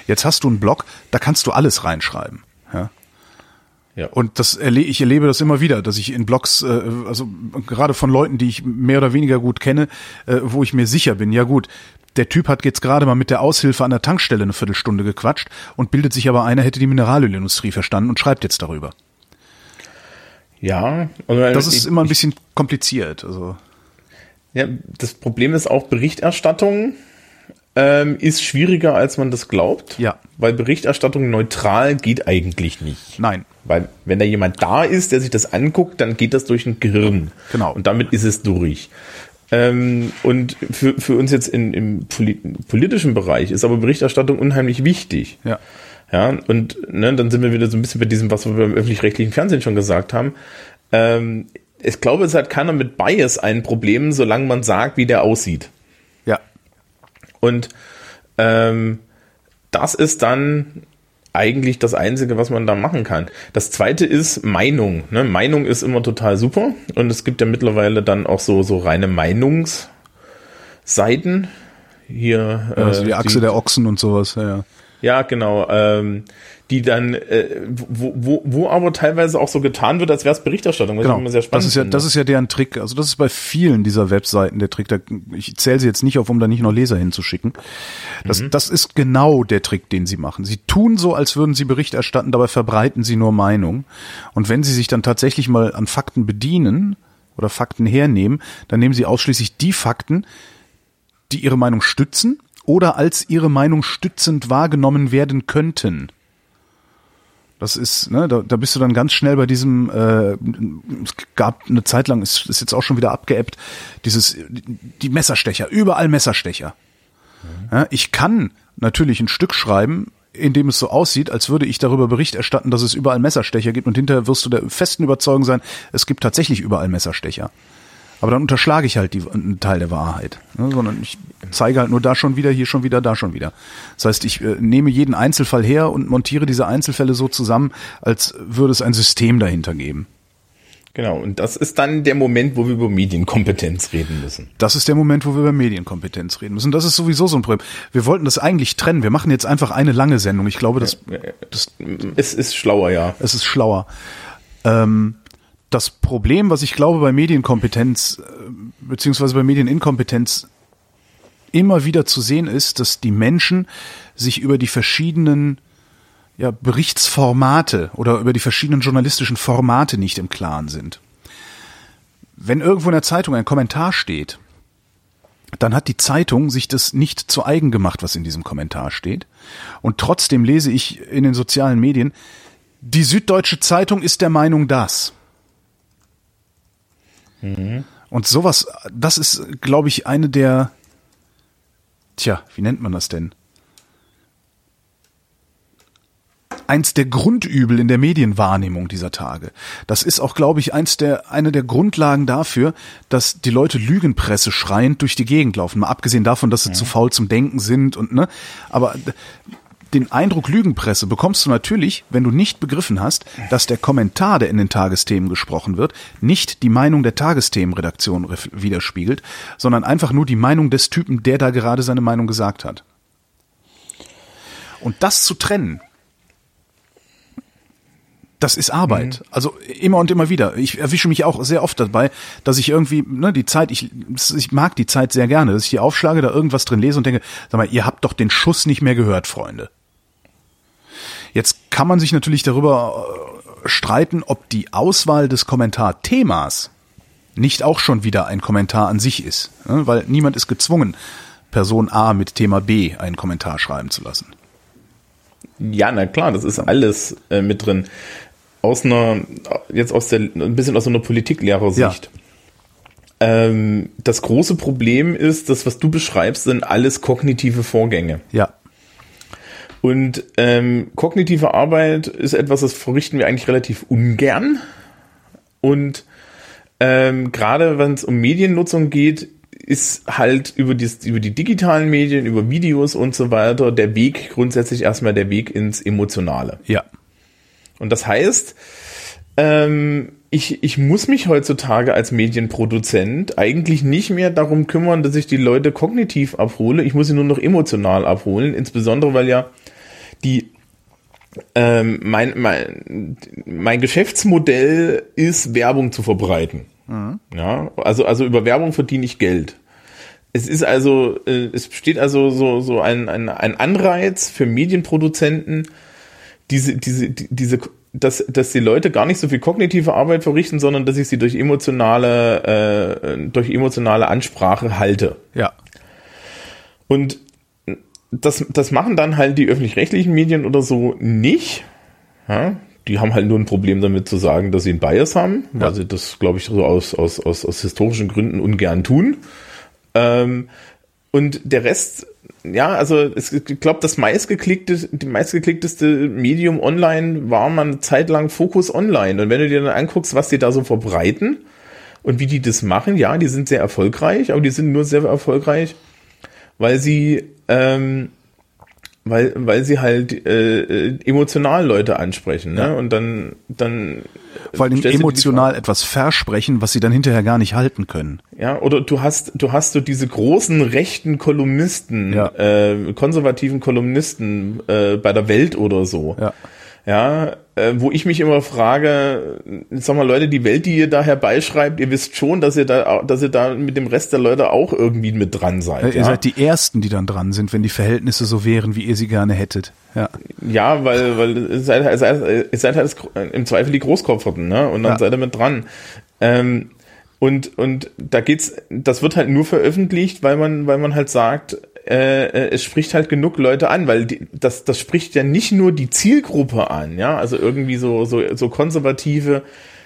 Jetzt hast du einen Blog, da kannst du alles reinschreiben. Ja? Ja. Und das erle ich erlebe das immer wieder, dass ich in Blogs, äh, also gerade von Leuten, die ich mehr oder weniger gut kenne, äh, wo ich mir sicher bin, ja gut, der Typ hat jetzt gerade mal mit der Aushilfe an der Tankstelle eine Viertelstunde gequatscht und bildet sich aber ein, er hätte die Mineralölindustrie verstanden und schreibt jetzt darüber. ja. Weil Das ist ich- immer ein bisschen kompliziert. Also Ja, das Problem ist auch Berichterstattung ähm, ist schwieriger, als man das glaubt. Ja. Weil Berichterstattung neutral geht eigentlich nicht. nein, Weil wenn da jemand da ist, der sich das anguckt, dann geht das durch ein Gehirn. Genau. Und damit ist es durch. Ähm, und für, für uns jetzt in, im poli politischen Bereich ist aber Berichterstattung unheimlich wichtig. ja, Ja, und ne, dann sind wir wieder so ein bisschen bei diesem, was wir beim öffentlich-rechtlichen Fernsehen schon gesagt haben. Ähm, ich glaube, es hat keiner mit Bias ein Problem, solange man sagt, wie der aussieht. Ja, Und ähm, das ist dann eigentlich das Einzige, was man da machen kann. Das zweite ist Meinung. Ne? Meinung ist immer total super. Und es gibt ja mittlerweile dann auch so, so reine Meinungsseiten. Hier, also die äh, Achse der Ochsen und sowas. Ja, ja. ja, genau. Ähm, die dann, äh, wo, wo, wo aber teilweise auch so getan wird, als wäre es Berichterstattung, Genau. immer sehr spannend Das ist ja, finde. das ist ja deren Trick. Also das ist bei vielen dieser Webseiten der Trick. Da, ich zähle sie jetzt nicht auf, um da nicht noch Leser hinzuschicken. Das, das ist genau der Trick, den sie machen. Sie tun so, als würden sie Bericht erstatten, dabei verbreiten sie nur Meinung. Und wenn sie sich dann tatsächlich mal an Fakten bedienen oder Fakten hernehmen, dann nehmen sie ausschließlich die Fakten, die ihre Meinung stützen oder als ihre Meinung stützend wahrgenommen werden könnten. Das ist, ne, da, da bist du dann ganz schnell bei diesem, äh, es gab eine Zeit lang, ist, ist jetzt auch schon wieder abgeebbt, dieses, die Messerstecher, überall Messerstecher. Ja, ich kann natürlich ein Stück schreiben, in dem es so aussieht, als würde ich darüber Bericht erstatten, dass es überall Messerstecher gibt und hinterher wirst du der festen Überzeugung sein, es gibt tatsächlich überall Messerstecher. Aber dann unterschlage ich halt die, einen Teil der Wahrheit, ne, sondern ich zeige halt nur da schon wieder, hier schon wieder, da schon wieder. Das heißt, ich äh, nehme jeden Einzelfall her und montiere diese Einzelfälle so zusammen, als würde es ein System dahinter geben. Genau, und das ist dann der Moment, wo wir über Medienkompetenz reden müssen. Das ist der Moment, wo wir über Medienkompetenz reden müssen. Das ist sowieso so ein Problem. Wir wollten das eigentlich trennen. Wir machen jetzt einfach eine lange Sendung. Ich glaube, das, das es ist schlauer, ja. Es ist schlauer. Ähm, das Problem, was ich glaube bei Medienkompetenz äh, beziehungsweise bei Medieninkompetenz immer wieder zu sehen ist, dass die Menschen sich über die verschiedenen ja, Berichtsformate oder über die verschiedenen journalistischen Formate nicht im Klaren sind. Wenn irgendwo in der Zeitung ein Kommentar steht, dann hat die Zeitung sich das nicht zu eigen gemacht, was in diesem Kommentar steht. Und trotzdem lese ich in den sozialen Medien, die Süddeutsche Zeitung ist der Meinung das. Mhm. Und sowas, das ist, glaube ich, eine der, tja, wie nennt man das denn? eins der Grundübel in der Medienwahrnehmung dieser Tage. Das ist auch, glaube ich, eins der, eine der Grundlagen dafür, dass die Leute Lügenpresse schreiend durch die Gegend laufen. Mal abgesehen davon, dass sie ja. zu faul zum Denken sind und, ne, aber den Eindruck Lügenpresse bekommst du natürlich, wenn du nicht begriffen hast, dass der Kommentar, der in den Tagesthemen gesprochen wird, nicht die Meinung der Tagesthemenredaktion widerspiegelt, sondern einfach nur die Meinung des Typen, der da gerade seine Meinung gesagt hat. Und das zu trennen, das ist Arbeit. Mhm. Also immer und immer wieder. Ich erwische mich auch sehr oft dabei, dass ich irgendwie, ne, die Zeit, ich, ich mag die Zeit sehr gerne, dass ich die aufschlage, da irgendwas drin lese und denke, sag mal, ihr habt doch den Schuss nicht mehr gehört, Freunde. Jetzt kann man sich natürlich darüber äh, streiten, ob die Auswahl des Kommentarthemas nicht auch schon wieder ein Kommentar an sich ist, ne? weil niemand ist gezwungen, Person A mit Thema B einen Kommentar schreiben zu lassen. Ja, na klar, das ist alles äh, mit drin aus einer, jetzt aus der, ein bisschen aus einer Politiklehrersicht. Ja. Ähm, das große Problem ist, das, was du beschreibst, sind alles kognitive Vorgänge. Ja. Und ähm, kognitive Arbeit ist etwas, das verrichten wir eigentlich relativ ungern. Und ähm, gerade wenn es um Mediennutzung geht, ist halt über die, über die digitalen Medien, über Videos und so weiter der Weg grundsätzlich erstmal der Weg ins Emotionale. Ja. Und das heißt, ähm, ich, ich muss mich heutzutage als Medienproduzent eigentlich nicht mehr darum kümmern, dass ich die Leute kognitiv abhole. Ich muss sie nur noch emotional abholen, insbesondere weil ja die ähm, mein, mein, mein Geschäftsmodell ist, Werbung zu verbreiten. Mhm. Ja, also, also über Werbung verdiene ich Geld. Es ist also, äh, es besteht also so, so ein, ein, ein Anreiz für Medienproduzenten, diese, diese, diese, dass, dass die Leute gar nicht so viel kognitive Arbeit verrichten, sondern dass ich sie durch emotionale, äh, durch emotionale Ansprache halte. Ja. Und das, das machen dann halt die öffentlich-rechtlichen Medien oder so nicht. Ja? Die haben halt nur ein Problem damit zu sagen, dass sie einen Bias haben, ja. weil sie das, glaube ich, so aus, aus, aus, aus historischen Gründen ungern tun. Ähm, und der Rest ja, also es, ich glaube, das meistgeklickte, die meistgeklickteste Medium online war mal eine Zeit lang Fokus Online. Und wenn du dir dann anguckst, was die da so verbreiten und wie die das machen, ja, die sind sehr erfolgreich, aber die sind nur sehr erfolgreich, weil sie ähm, weil, weil sie halt äh, äh, emotional Leute ansprechen, ne? Ja. Und dann, dann vor allem emotional etwas versprechen, was sie dann hinterher gar nicht halten können. Ja, oder du hast, du hast so diese großen rechten Kolumnisten, ja. äh, konservativen Kolumnisten äh, bei der Welt oder so. Ja ja, äh, wo ich mich immer frage, sag mal Leute, die Welt, die ihr da herbeischreibt, ihr wisst schon, dass ihr da, dass ihr da mit dem Rest der Leute auch irgendwie mit dran seid. Ja, ihr seid die Ersten, die dann dran sind, wenn die Verhältnisse so wären, wie ihr sie gerne hättet. Ja, ja weil, weil ihr seid, seid, ihr seid halt im Zweifel die Großkopferten, ne? Und dann ja. seid ihr mit dran. Ähm, und, und da geht's, das wird halt nur veröffentlicht, weil man, weil man halt sagt, äh, äh, es spricht halt genug Leute an, weil die, das, das spricht ja nicht nur die Zielgruppe an, ja, also irgendwie so, so, so konservative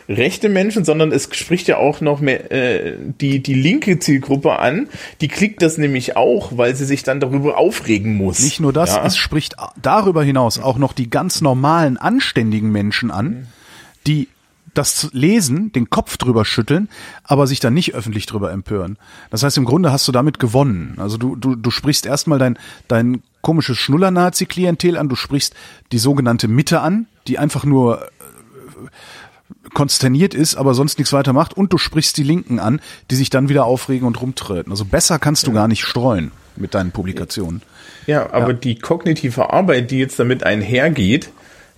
rechte Menschen, sondern es spricht ja auch noch mehr äh, die, die linke Zielgruppe an. Die klickt das nämlich auch, weil sie sich dann darüber aufregen muss. Nicht nur das, ja. es spricht darüber hinaus auch noch die ganz normalen, anständigen Menschen an, die das lesen, den Kopf drüber schütteln, aber sich dann nicht öffentlich drüber empören. Das heißt, im Grunde hast du damit gewonnen. Also du, du, du sprichst erstmal dein, dein komisches Schnuller-Nazi-Klientel an, du sprichst die sogenannte Mitte an, die einfach nur, konsterniert ist, aber sonst nichts weiter macht und du sprichst die Linken an, die sich dann wieder aufregen und rumtreten. Also besser kannst du gar nicht streuen mit deinen Publikationen. Ja, aber ja. die kognitive Arbeit, die jetzt damit einhergeht,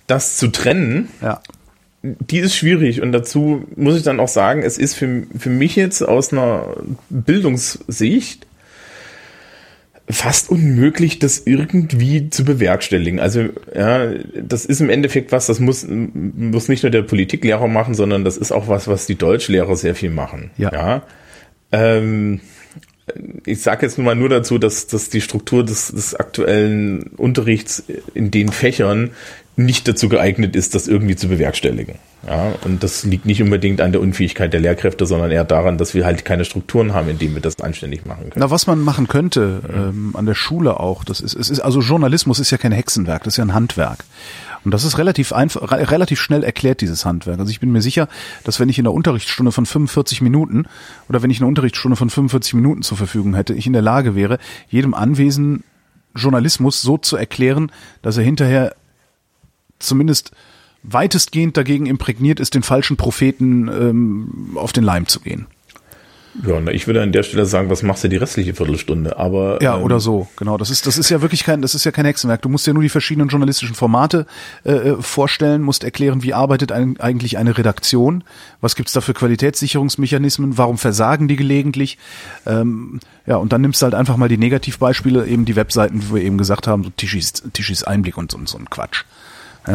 das zu trennen, ja. Die ist schwierig. Und dazu muss ich dann auch sagen, es ist für, für mich jetzt aus einer Bildungssicht fast unmöglich, das irgendwie zu bewerkstelligen. Also ja, das ist im Endeffekt was, das muss, muss nicht nur der Politiklehrer machen, sondern das ist auch was, was die Deutschlehrer sehr viel machen. Ja. ja? Ähm, ich sage jetzt nur mal nur dazu, dass, dass die Struktur des, des aktuellen Unterrichts in den Fächern nicht dazu geeignet ist, das irgendwie zu bewerkstelligen. Ja, und das liegt nicht unbedingt an der Unfähigkeit der Lehrkräfte, sondern eher daran, dass wir halt keine Strukturen haben, in denen wir das anständig machen können. Na, was man machen könnte, ähm, an der Schule auch, das ist, es ist, also Journalismus ist ja kein Hexenwerk, das ist ja ein Handwerk. Und das ist relativ einfach, relativ schnell erklärt, dieses Handwerk. Also ich bin mir sicher, dass wenn ich in einer Unterrichtsstunde von 45 Minuten oder wenn ich eine Unterrichtsstunde von 45 Minuten zur Verfügung hätte, ich in der Lage wäre, jedem Anwesen Journalismus so zu erklären, dass er hinterher zumindest weitestgehend dagegen imprägniert ist, den falschen Propheten ähm, auf den Leim zu gehen. Ja, na, ich würde an der Stelle sagen, was machst du die restliche Viertelstunde? Aber ja, ähm, oder so, genau. Das ist das ist ja wirklich kein das ist ja kein Hexenwerk. Du musst ja nur die verschiedenen journalistischen Formate äh, äh vorstellen, musst erklären, wie arbeitet ein, eigentlich eine Redaktion, was gibt's da für Qualitätssicherungsmechanismen, warum versagen die gelegentlich? Ähm, ja, und dann nimmst du halt einfach mal die Negativbeispiele, eben die Webseiten, wie wir eben gesagt haben, so Tischis, Tischis Einblick und so, und so ein Quatsch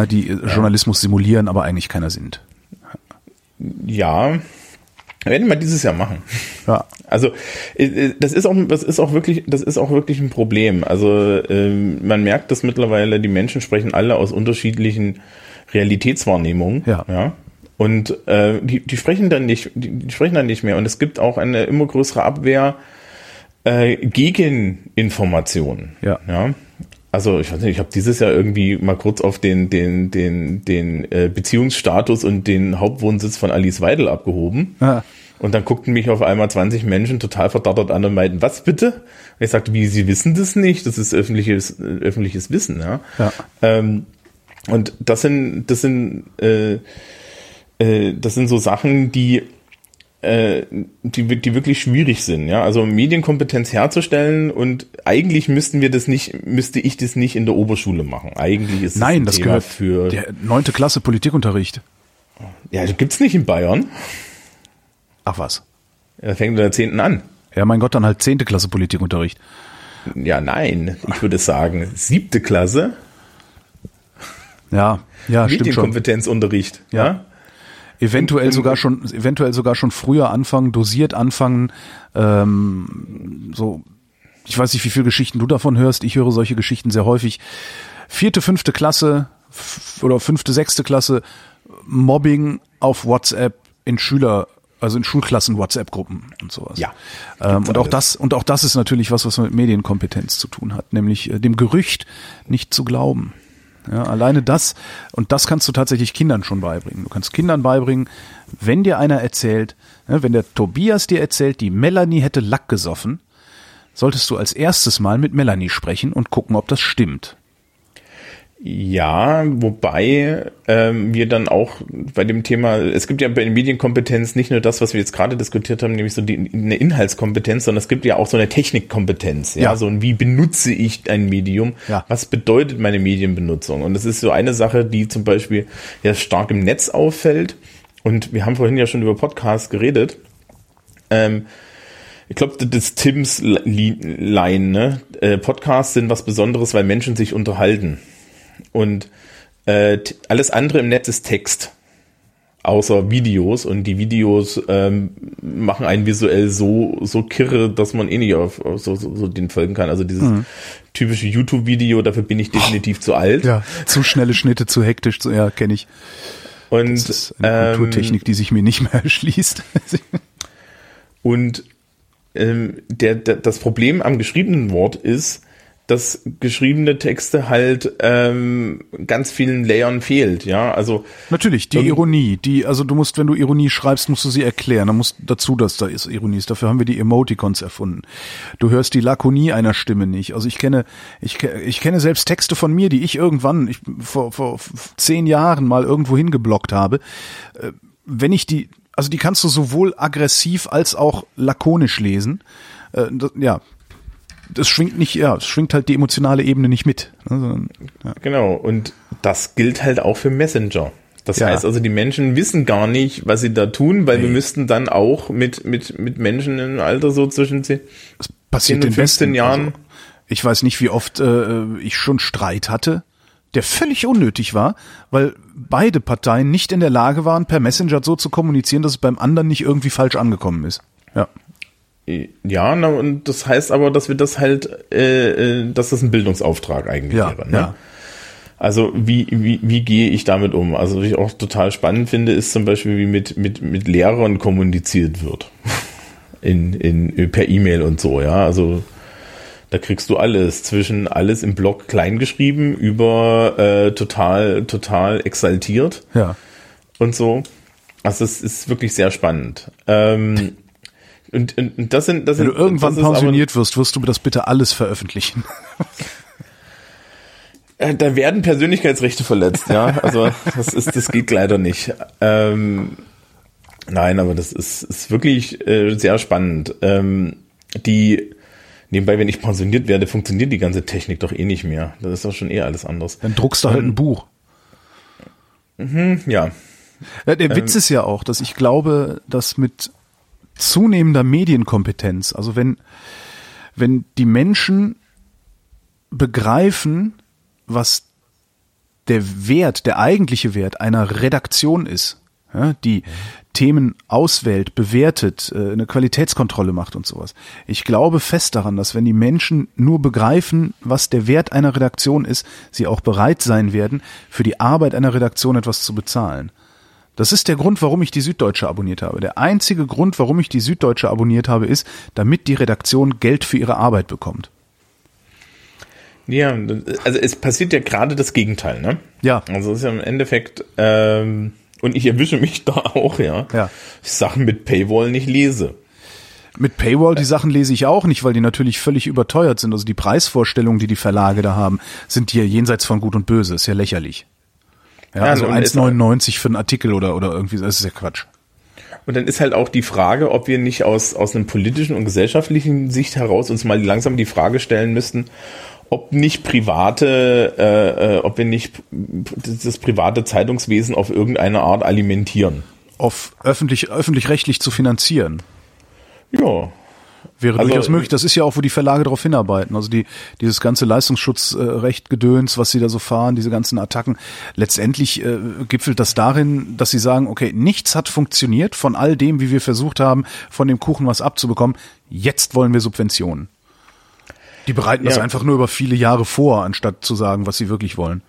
die ja. Journalismus simulieren, aber eigentlich keiner sind. Ja, werden wir dieses Jahr machen. Ja. Also äh, äh, das ist auch das ist auch wirklich das ist auch wirklich ein Problem. Also ähm, man merkt, dass mittlerweile die Menschen sprechen alle aus unterschiedlichen Realitätswahrnehmungen. Ja. ja? Und äh, die, die sprechen dann nicht, die, die sprechen dann nicht mehr. Und es gibt auch eine immer größere Abwehr äh, gegen Informationen. Ja. ja? Also ich weiß nicht, ich habe dieses Jahr irgendwie mal kurz auf den den den den äh, Beziehungsstatus und den Hauptwohnsitz von Alice Weidel abgehoben. Ja. Und dann guckten mich auf einmal 20 Menschen total verdattert an und meinten, was bitte? Und ich sagte, wie, Sie wissen das nicht? Das ist öffentliches, öffentliches Wissen, ja. ja. Ähm, und das sind, das sind, äh, äh, das sind so Sachen, die äh, die, die wirklich schwierig sind, ja. Also Medienkompetenz herzustellen und eigentlich müssten wir das nicht, müsste ich das nicht in der Oberschule machen. Eigentlich ist Nein, das, das gehört für der neunte Klasse Politikunterricht. Ja, gibt's nicht in Bayern. Ach was. Ja, fängt in der zehnten an. Ja, mein Gott, dann halt zehnte Klasse Politikunterricht. Ja, nein. Ich würde sagen, siebte Klasse. Ja, ja, stimmt schon. Medienkompetenzunterricht, ja. ja? Eventuell sogar schon, eventuell sogar schon früher anfangen, dosiert anfangen, ähm, so, ich weiß nicht, wie viele Geschichten du davon hörst. Ich höre solche Geschichten sehr häufig. Vierte, fünfte Klasse oder fünfte, sechste Klasse Mobbing auf WhatsApp in Schüler also in Schulklassen WhatsApp-Gruppen und sowas. Ja. Ähm, und auch das und auch das ist natürlich was, was mit Medienkompetenz zu tun hat, nämlich äh, dem Gerücht nicht zu glauben. Ja, alleine das, und das kannst du tatsächlich Kindern schon beibringen. Du kannst Kindern beibringen, wenn dir einer erzählt, ne, wenn der Tobias dir erzählt, die Melanie hätte Lack gesoffen, solltest du als erstes mal mit Melanie sprechen und gucken, ob das stimmt. Ja, wobei ähm, wir dann auch bei dem Thema, es gibt ja bei der Medienkompetenz nicht nur das, was wir jetzt gerade diskutiert haben, nämlich so die, eine Inhaltskompetenz, sondern es gibt ja auch so eine Technikkompetenz, ja, ja. so ein wie benutze ich ein Medium, ja. was bedeutet meine Medienbenutzung? Und das ist so eine Sache, die zum Beispiel ja stark im Netz auffällt. Und wir haben vorhin ja schon über Podcasts geredet. Ähm, ich glaube, das Tims Line, ne? Äh, Podcasts sind was Besonderes, weil Menschen sich unterhalten. Und äh, alles andere im Netz ist Text. Außer Videos und die Videos ähm, machen einen visuell so so kirre, dass man eh nicht auf, auf so, so, so den folgen kann. Also dieses mhm. typische YouTube-Video, dafür bin ich definitiv oh, zu alt. Ja, zu schnelle Schnitte, zu hektisch, zu, ja, kenne ich. Und das ist eine ähm, Kulturtechnik, die sich mir nicht mehr erschließt. und ähm, der, der, das Problem am geschriebenen Wort ist, dass geschriebene Texte halt ähm, ganz vielen Layern fehlt, ja. Also natürlich die Ironie, die also du musst, wenn du Ironie schreibst, musst du sie erklären. Dann musst dazu, dass da ist Ironie ist. Dafür haben wir die Emoticons erfunden. Du hörst die Lakonie einer Stimme nicht. Also ich kenne ich, ich kenne selbst Texte von mir, die ich irgendwann ich, vor, vor zehn Jahren mal irgendwo hingeblockt habe. Äh, wenn ich die, also die kannst du sowohl aggressiv als auch lakonisch lesen. Äh, ja, das schwingt nicht, ja, es schwingt halt die emotionale Ebene nicht mit. Sondern, ja. Genau, und das gilt halt auch für Messenger. Das ja. heißt also, die Menschen wissen gar nicht, was sie da tun, weil nee. wir müssten dann auch mit, mit, mit Menschen im Alter so zwischen 10, das passiert 10 und 15 Jahren. Also, ich weiß nicht, wie oft äh, ich schon Streit hatte, der völlig unnötig war, weil beide Parteien nicht in der Lage waren, per Messenger so zu kommunizieren, dass es beim anderen nicht irgendwie falsch angekommen ist. Ja. Ja, na, und das heißt aber, dass wir das halt, äh, äh, dass das ein Bildungsauftrag eigentlich ja, wäre. Ne? Ja. Also wie, wie, wie gehe ich damit um? Also was ich auch total spannend finde, ist zum Beispiel, wie mit, mit, mit Lehrern kommuniziert wird. In, in, per E-Mail und so, ja. Also da kriegst du alles, zwischen alles im Blog kleingeschrieben über äh, total, total exaltiert. Ja. Und so. Also es ist wirklich sehr spannend. Ähm, und, und, und das sind, das Wenn sind, du irgendwann pensioniert wirst, wirst du das bitte alles veröffentlichen. Äh, da werden Persönlichkeitsrechte verletzt, ja. Also das ist, das geht leider nicht. Ähm, nein, aber das ist, ist wirklich äh, sehr spannend. Ähm, die nebenbei, wenn ich pensioniert werde, funktioniert die ganze Technik doch eh nicht mehr. Das ist doch schon eher alles anders. Dann druckst du halt ähm, ein Buch. Mhm, ja. ja. Der Witz ähm, ist ja auch, dass ich glaube, dass mit zunehmender Medienkompetenz, also wenn, wenn die Menschen begreifen, was der Wert, der eigentliche Wert einer Redaktion ist, ja, die. Themen auswählt, bewertet, äh, eine Qualitätskontrolle macht und sowas. Ich glaube fest daran, dass wenn die Menschen nur begreifen, was der Wert einer Redaktion ist, sie auch bereit sein werden, für die Arbeit einer Redaktion etwas zu bezahlen. Das ist der Grund, warum ich die Süddeutsche abonniert habe. Der einzige Grund, warum ich die Süddeutsche abonniert habe, ist, damit die Redaktion Geld für ihre Arbeit bekommt. Ja, also es passiert ja gerade das Gegenteil, ne? Ja. Also es ist ja im Endeffekt, ähm, und ich erwische mich da auch, ja, ja. ich Sachen mit Paywall nicht lese. Mit Paywall, die Sachen lese ich auch nicht, weil die natürlich völlig überteuert sind. Also die Preisvorstellungen, die die Verlage da haben, sind hier jenseits von Gut und Böse. Ist ja lächerlich. Ja, ja also 1,99 für einen Artikel oder, oder irgendwie, das ist ja Quatsch. Und dann ist halt auch die Frage, ob wir nicht aus, aus einem politischen und gesellschaftlichen Sicht heraus uns mal langsam die Frage stellen müssten, ob nicht private, äh, äh, ob wir nicht das private Zeitungswesen auf irgendeine Art alimentieren. Auf öffentlich, öffentlich-rechtlich zu finanzieren. Ja. Wäre also, durchaus möglich. Das ist ja auch, wo die Verlage darauf hinarbeiten. Also die, dieses ganze Leistungsschutzrecht Gedöns, was sie da so fahren, diese ganzen Attacken. Letztendlich äh, gipfelt das darin, dass sie sagen, okay, nichts hat funktioniert von all dem, wie wir versucht haben, von dem Kuchen was abzubekommen. Jetzt wollen wir Subventionen. Die bereiten ja. das einfach nur über viele Jahre vor, anstatt zu sagen, was sie wirklich wollen.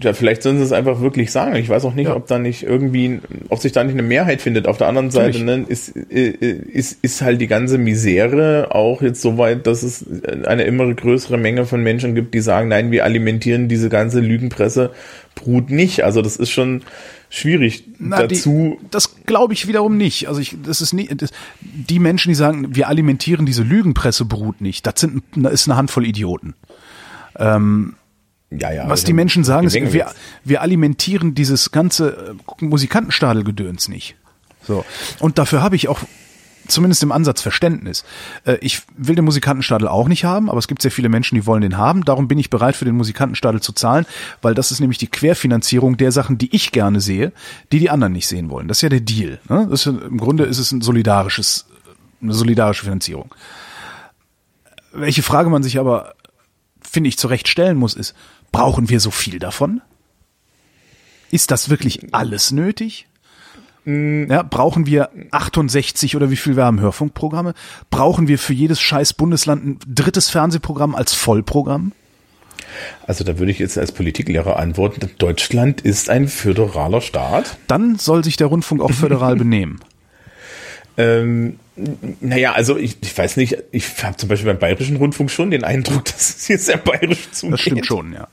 Ja, vielleicht sollen sie es einfach wirklich sagen. Ich weiß auch nicht, ja. ob da nicht irgendwie, ob sich da nicht eine Mehrheit findet. Auf der anderen Seite ne, ist, ist, ist halt die ganze Misere auch jetzt so weit, dass es eine immer größere Menge von Menschen gibt, die sagen, nein, wir alimentieren diese ganze Lügenpresse Brut nicht. Also das ist schon, schwierig Na, dazu. Die, das glaube ich wiederum nicht. Also ich, das ist nicht, das, die Menschen, die sagen, wir alimentieren diese Lügenpressebrut nicht, das sind, das ist eine Handvoll Idioten. Ähm, ja, ja, was die Menschen sagen, ist, wir, wir alimentieren dieses ganze äh, Musikantenstadelgedöns nicht. So. Und dafür habe ich auch zumindest im Ansatz Verständnis. Äh, ich will den Musikantenstadel auch nicht haben, aber es gibt sehr viele Menschen, die wollen den haben. Darum bin ich bereit, für den Musikantenstadel zu zahlen, weil das ist nämlich die Querfinanzierung der Sachen, die ich gerne sehe, die die anderen nicht sehen wollen. Das ist ja der Deal. Ne? Das ist, Im Grunde ist es ein solidarisches, eine solidarische Finanzierung. Welche Frage man sich aber, finde ich, zu Recht stellen muss, ist, brauchen wir so viel davon? Ist das wirklich alles nötig? Ja, brauchen wir 68 oder wie viel wir haben Hörfunkprogramme? Brauchen wir für jedes scheiß Bundesland ein drittes Fernsehprogramm als Vollprogramm? Also da würde ich jetzt als Politiklehrer antworten, Deutschland ist ein föderaler Staat. Dann soll sich der Rundfunk auch föderal benehmen. Ähm, naja, also ich, ich weiß nicht, ich habe zum Beispiel beim Bayerischen Rundfunk schon den Eindruck, dass es hier sehr bayerisch zugeht. Das stimmt schon, ja.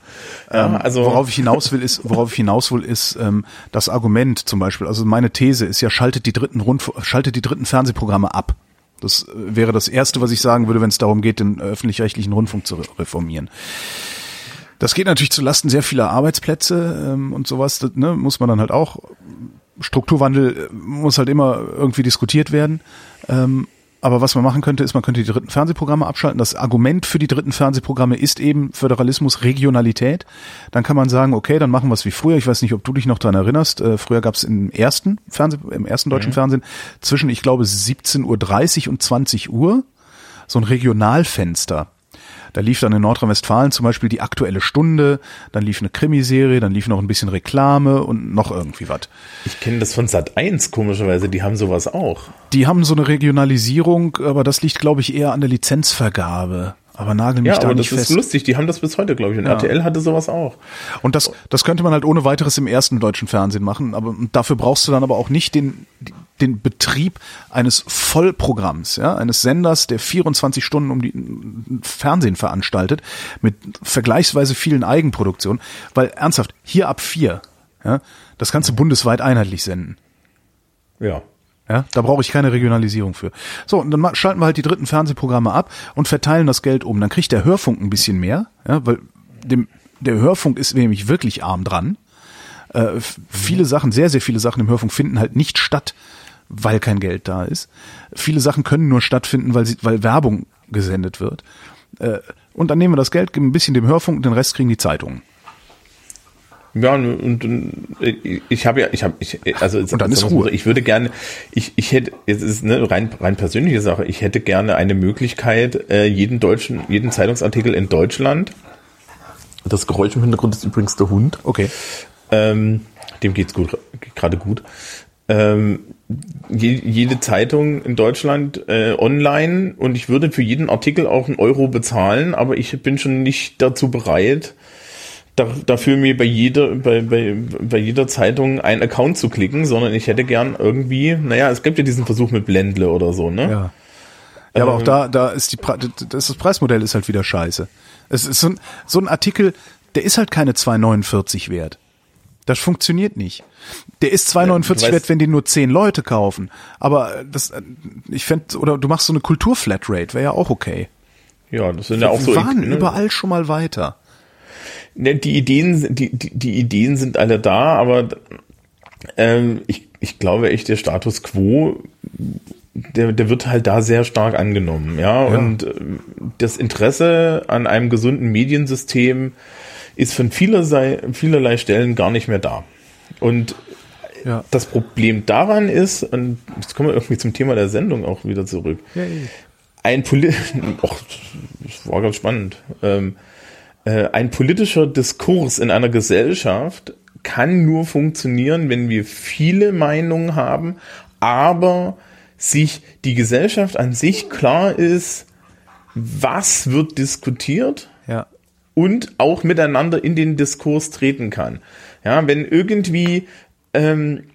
ähm, also worauf ich hinaus will, ist, worauf ich hinaus will, ist ähm, das Argument zum Beispiel. Also meine These ist ja, schaltet die dritten Rundfunk, schaltet die dritten Fernsehprogramme ab. Das äh, wäre das erste, was ich sagen würde, wenn es darum geht, den öffentlich-rechtlichen Rundfunk zu reformieren. Das geht natürlich zu Lasten sehr vieler Arbeitsplätze ähm, und sowas. Das, ne, muss man dann halt auch Strukturwandel muss halt immer irgendwie diskutiert werden. Ähm, aber was man machen könnte, ist, man könnte die dritten Fernsehprogramme abschalten. Das Argument für die dritten Fernsehprogramme ist eben Föderalismus, Regionalität. Dann kann man sagen, okay, dann machen wir es wie früher. Ich weiß nicht, ob du dich noch daran erinnerst. Äh, früher gab es im ersten Fernseh, im ersten deutschen mhm. Fernsehen zwischen, ich glaube, 17.30 Uhr und 20 Uhr so ein Regionalfenster. Da lief dann in Nordrhein-Westfalen zum Beispiel die aktuelle Stunde, dann lief eine Krimiserie, dann lief noch ein bisschen Reklame und noch irgendwie was. Ich kenne das von Sat 1 komischerweise, die haben sowas auch. Die haben so eine Regionalisierung, aber das liegt, glaube ich, eher an der Lizenzvergabe. Aber nagel mich ja, da aber nicht das fest. ist lustig, die haben das bis heute, glaube ich. Und ja. RTL hatte sowas auch. Und das, das könnte man halt ohne weiteres im ersten deutschen Fernsehen machen. Aber dafür brauchst du dann aber auch nicht den, den Betrieb eines Vollprogramms, ja, eines Senders, der 24 Stunden um die Fernsehen veranstaltet, mit vergleichsweise vielen Eigenproduktionen, weil ernsthaft, hier ab vier, ja, das kannst du bundesweit einheitlich senden. Ja. Ja, da brauche ich keine Regionalisierung für. So, und dann schalten wir halt die dritten Fernsehprogramme ab und verteilen das Geld um. Dann kriegt der Hörfunk ein bisschen mehr, ja, weil dem, der Hörfunk ist nämlich wirklich arm dran. Äh, viele Sachen, sehr, sehr viele Sachen im Hörfunk finden halt nicht statt, weil kein Geld da ist. Viele Sachen können nur stattfinden, weil, sie, weil Werbung gesendet wird. Äh, und dann nehmen wir das Geld, geben ein bisschen dem Hörfunk und den Rest kriegen die Zeitungen. Ja, und, und ich habe ja, ich habe, ich, also und dann ist Ruhe. ich würde gerne, ich, ich hätte, jetzt ist eine rein, rein persönliche Sache, ich hätte gerne eine Möglichkeit, äh, jeden deutschen, jeden Zeitungsartikel in Deutschland, das Geräusch im Hintergrund ist übrigens der Hund. Okay. Ähm, dem geht's gut, gerade gut ähm, je, jede Zeitung in Deutschland äh, online und ich würde für jeden Artikel auch einen Euro bezahlen, aber ich bin schon nicht dazu bereit, da, dafür mir bei jeder, bei, bei, bei jeder Zeitung einen Account zu klicken, sondern ich hätte gern irgendwie, naja, es gibt ja diesen Versuch mit Blendle oder so, ne? Ja. Ja, aber auch ähm, da, da ist die, das, das Preismodell ist halt wieder scheiße. Es ist so ein, so ein Artikel, der ist halt keine 2,49 wert. Das funktioniert nicht. Der ist 2,49 wert, wenn den nur 10 Leute kaufen. Aber das, ich fände, oder du machst so eine Kulturflatrate, wäre ja auch okay. Ja, das sind ja auch Wir so. Wir waren ne? überall schon mal weiter. Ne, die Ideen, die, die, die Ideen sind alle da, aber ähm, ich, ich glaube echt, der Status quo, der, der wird halt da sehr stark angenommen, ja. ja. Und äh, das Interesse an einem gesunden Mediensystem ist von vielerlei, vielerlei Stellen gar nicht mehr da. Und ja. das Problem daran ist, und jetzt kommen wir irgendwie zum Thema der Sendung auch wieder zurück. Ja. Ein Poli Och, das war ganz spannend. Ähm, äh, ein politischer Diskurs in einer Gesellschaft kann nur funktionieren, wenn wir viele Meinungen haben, aber sich die Gesellschaft an sich klar ist, was wird diskutiert und auch miteinander in den Diskurs treten kann. Ja, wenn irgendwie ähm,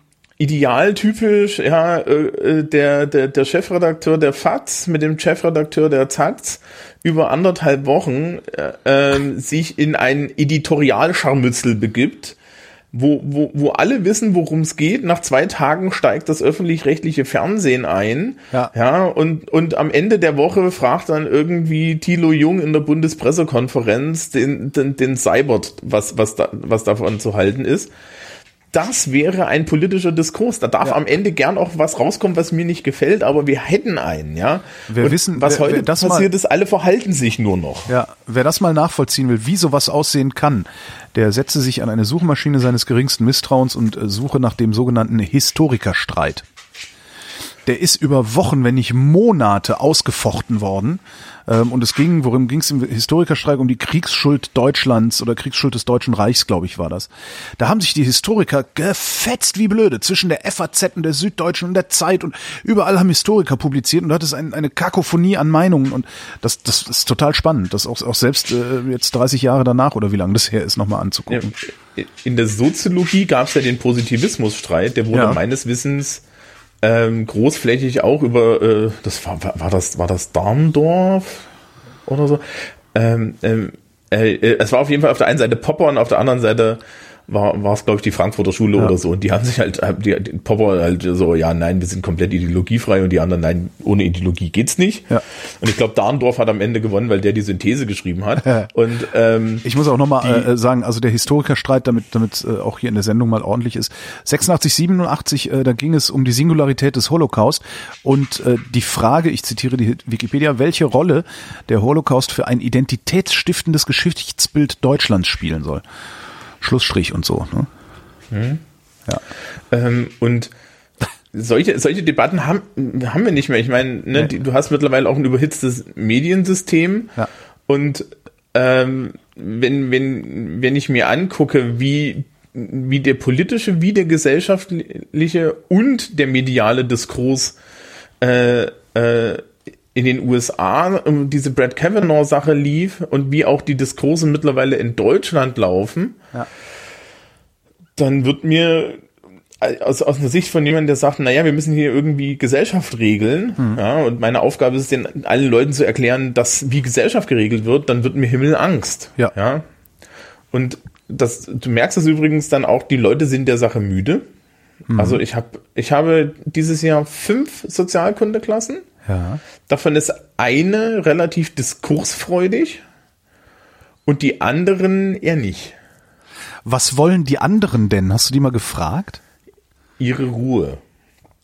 idealtypisch, ja, äh, äh, der, der, der Chefredakteur der FAZ mit dem Chefredakteur der ZAZ über anderthalb Wochen äh, äh, sich in ein Editorialscharmützel begibt, wo, wo, wo alle wissen, worum es geht. Nach zwei Tagen steigt das öffentlich-rechtliche Fernsehen ein. Ja. ja und, und am Ende der Woche fragt dann irgendwie Thilo Jung in der Bundespressekonferenz den, den, den Cybert, was, was, da, was davon zu halten ist das wäre ein politischer Diskurs. Da darf ja. am Ende gern auch was rauskommen, was mir nicht gefällt, aber wir hätten einen, ja. Wir Und wissen, was wer, heute wer das passiert mal, ist, alle verhalten sich nur noch. Ja, wer das mal nachvollziehen will, wie sowas aussehen kann, der setze sich an eine Suchmaschine seines geringsten Misstrauens und äh, suche nach dem sogenannten Historikerstreit. Der ist über Wochen, wenn nicht Monate ausgefochten worden ähm, und es ging, worum ging es im Historikerstreik? Um die Kriegsschuld Deutschlands oder Kriegsschuld des Deutschen Reichs, glaube ich, war das. Da haben sich die Historiker gefetzt wie blöde zwischen der FAZ und der Süddeutschen und der Zeit und überall haben Historiker publiziert und da hat es ein, eine Kakophonie an Meinungen und das, das ist total spannend, das auch, auch selbst äh, jetzt 30 Jahre danach oder wie lange das her ist, nochmal anzugucken. Ja, in der Soziologie gab es ja den Positivismusstreit, der wurde ja. meines Wissens ähm, großflächig auch über, äh, das war, war, das, war das Darmdorf oder so? Ähm, ähm, äh, äh, es war auf jeden Fall auf der einen Seite Popper und auf der anderen Seite war war es glaube ich die Frankfurter Schule Ja. oder so und die haben sich halt die, die Popper halt so ja nein wir sind komplett ideologiefrei und die anderen nein ohne Ideologie geht's nicht Ja. und ich glaube Dahndorf hat am Ende gewonnen weil der die Synthese geschrieben hat und ähm, Ich muss auch nochmal Die- äh, sagen, also der Historikerstreit, damit damit äh, auch hier in der Sendung mal ordentlich ist. 86, 87, äh, da ging es um die Singularität des Holocaust und äh, die Frage, ich zitiere die Wikipedia, welche Rolle der Holocaust für ein identitätsstiftendes Geschichtsbild Deutschlands spielen soll. Schlussstrich und so. Ne? Ja. Ähm, und solche, solche Debatten haben, haben wir nicht mehr. Ich meine, ne, Nee. du hast mittlerweile auch ein überhitztes Mediensystem. Ja. Und ähm, wenn, wenn, wenn ich mir angucke, wie, wie der politische, wie der gesellschaftliche und der mediale Diskurs äh, äh, in den USA um diese Brad Kavanaugh-Sache lief und wie auch die Diskurse mittlerweile in Deutschland laufen, Ja. dann wird mir aus, aus einer Sicht von jemandem, der sagt, naja, wir müssen hier irgendwie Gesellschaft regeln, ja, und meine Aufgabe ist es, den allen Leuten zu erklären, dass wie Gesellschaft geregelt wird, dann wird mir Himmelangst. Ja. ja. Und das, du merkst es übrigens dann auch, die Leute sind der Sache müde. Also ich habe, ich habe dieses Jahr fünf Sozialkundeklassen. Ja. Davon ist eine relativ diskursfreudig und die anderen eher nicht. Was wollen die anderen denn? Hast du die mal gefragt? Ihre Ruhe.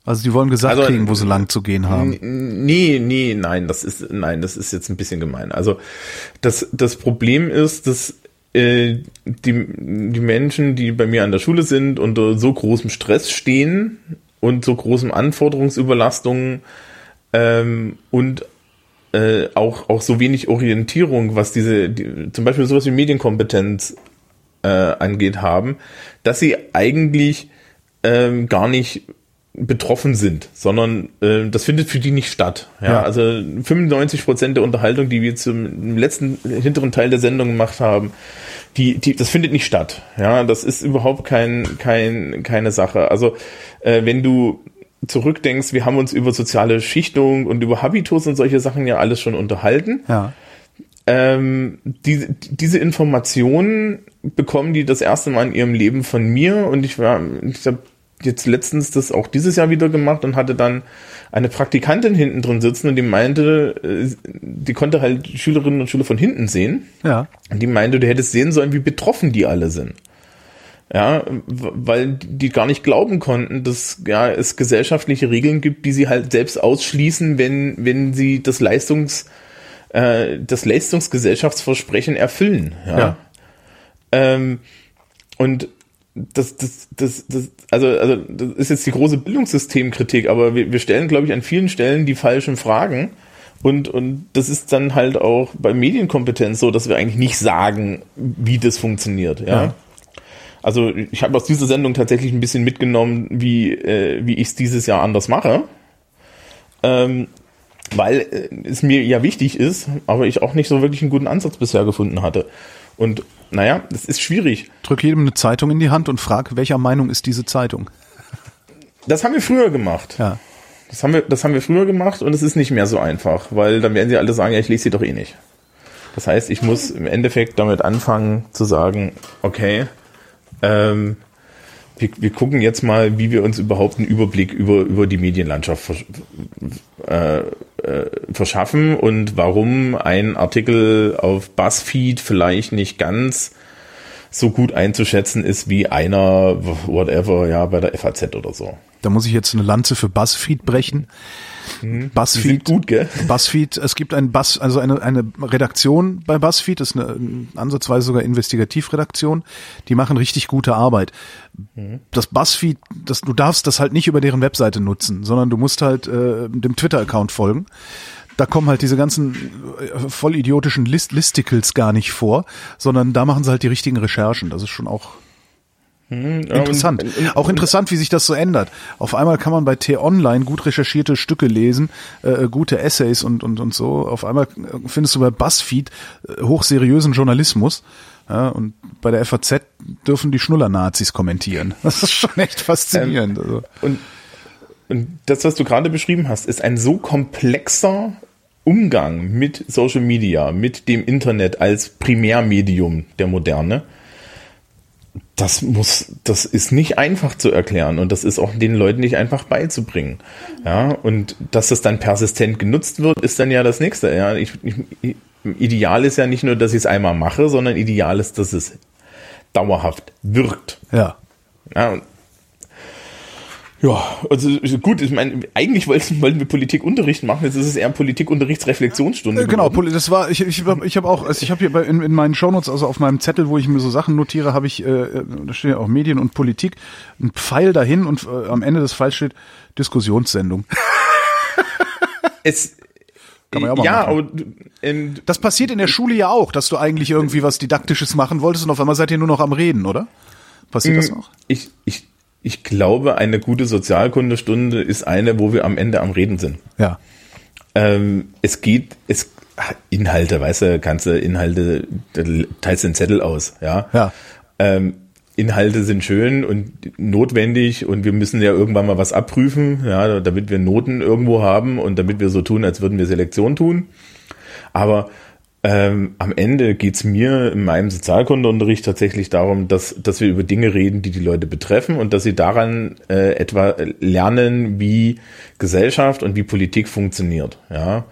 Also die wollen gesagt Also, kriegen, wo sie lang zu gehen haben. Nee, nee, nein, das ist, nein, das ist jetzt ein bisschen gemein. Also, das, das Problem ist, dass äh, die, die Menschen, die bei mir an der Schule sind, unter so großem Stress stehen und so großen Anforderungsüberlastungen ähm, und äh, auch, auch so wenig Orientierung, was diese, die, zum Beispiel sowas wie Medienkompetenz äh, angeht, haben, dass sie eigentlich ähm, gar nicht betroffen sind, sondern äh, das findet für die nicht statt. Ja, Ja. also 95 Prozent der Unterhaltung, die wir zum letzten hinteren Teil der Sendung gemacht haben, die, die, das findet nicht statt. Ja, das ist überhaupt kein, kein, keine Sache. Also äh, wenn du zurückdenkst, wir haben uns über soziale Schichtung und über Habitus und solche Sachen ja alles schon unterhalten Ja. ähm, diese, diese Informationen bekommen die das erste Mal in ihrem Leben von mir und ich war, ich habe jetzt letztens das auch dieses Jahr wieder gemacht und hatte dann eine Praktikantin hinten drin sitzen und die meinte, äh, die konnte halt Schülerinnen und Schüler von hinten sehen Ja. und die meinte, du hättest sehen sollen, wie betroffen die alle sind. Ja, weil die gar nicht glauben konnten, dass ja, es gesellschaftliche Regeln gibt, die sie halt selbst ausschließen, wenn, wenn sie das Leistungs, äh, das Leistungsgesellschaftsversprechen erfüllen. Ja. Ja. Ähm, und das, das, das, das, also, also, das ist jetzt die große Bildungssystemkritik, aber wir, wir stellen, glaube ich, an vielen Stellen die falschen Fragen. Und, und das ist dann halt auch bei Medienkompetenz so, dass wir eigentlich nicht sagen, wie das funktioniert. Ja. Ja. Also ich habe aus dieser Sendung tatsächlich ein bisschen mitgenommen, wie, äh, wie ich es dieses Jahr anders mache. Ähm, weil äh, es mir ja wichtig ist, aber ich auch nicht so wirklich einen guten Ansatz bisher gefunden hatte. Und naja, das ist schwierig. Drück jedem eine Zeitung in die Hand und frag, welcher Meinung ist diese Zeitung? Das haben wir früher gemacht. Ja. Das haben wir, das haben wir früher gemacht und es ist nicht mehr so einfach, weil dann werden sie alle sagen, ja, ich lese sie doch eh nicht. Das heißt, ich muss im Endeffekt damit anfangen zu sagen, okay, ähm, wir, wir gucken jetzt mal, wie wir uns überhaupt einen Überblick über, über die Medienlandschaft versch äh, äh, verschaffen und warum ein Artikel auf BuzzFeed vielleicht nicht ganz so gut einzuschätzen ist wie einer, whatever, ja, bei der FAZ oder so. Da muss ich jetzt eine Lanze für BuzzFeed brechen. Sind BuzzFeed, gut, gell? BuzzFeed, es gibt ein Buzz, also eine, eine Redaktion bei BuzzFeed, das ist eine ansatzweise sogar Investigativredaktion, die machen richtig gute Arbeit. Das BuzzFeed, das, du darfst das halt nicht über deren Webseite nutzen, sondern du musst halt äh, dem Twitter-Account folgen. Da kommen halt diese ganzen äh, vollidiotischen List Listicles gar nicht vor, sondern da machen sie halt die richtigen Recherchen. Das ist schon auch Interessant. und- und- auch interessant, wie sich das so ändert. Auf einmal kann man bei T-Online gut recherchierte Stücke lesen, äh, gute Essays und, und, und so. Auf einmal äh, findest du bei BuzzFeed äh, hochseriösen Journalismus. Ja, und bei der FAZ dürfen die Schnuller-Nazis kommentieren. Das ist schon echt faszinierend. also. Und, und das, was du gerade beschrieben hast, ist ein so komplexer Umgang mit Social Media, mit dem Internet als Primärmedium der Moderne, das muss, das ist nicht einfach zu erklären und das ist auch den Leuten nicht einfach beizubringen. Ja, und dass das dann persistent genutzt wird, ist dann ja das nächste. Ja, ich, ich, ideal ist ja nicht nur, dass ich es einmal mache, sondern ideal ist, dass es dauerhaft wirkt. Ja. Ja, ja, also gut, ich meine, eigentlich wollten, wollten wir Politikunterricht machen, jetzt ist es eher Politikunterrichtsreflexionsstunde. Äh, genau, das war, ich, ich, ich habe auch, also ich habe hier bei, in, in meinen Shownotes, also auf meinem Zettel, wo ich mir so Sachen notiere, habe ich, äh, da steht ja auch Medien und Politik, ein Pfeil dahin und äh, am Ende des Pfeils steht Diskussionssendung. es, Kann man ja auch mal ja, machen. aber ähm, Das passiert in der Schule ja auch, dass du eigentlich irgendwie was Didaktisches machen wolltest und auf einmal seid ihr nur noch am Reden, oder? Passiert das noch? ich, ich, ich glaube, eine gute Sozialkundestunde ist eine, wo wir am Ende am Reden sind. Ja. Ähm, es geht, es Inhalte, weißt du, kannst du Inhalte, teilst den Zettel aus, ja. Ja. Ähm, Inhalte sind schön und notwendig und wir müssen ja irgendwann mal was abprüfen, ja, damit wir Noten irgendwo haben und damit wir so tun, als würden wir Selektion tun. Aber ähm, am Ende geht's mir in meinem Sozialkundeunterricht tatsächlich darum, dass, dass wir über Dinge reden, die die Leute betreffen und dass sie daran äh, etwa lernen, wie Gesellschaft und wie Politik funktioniert. Ja,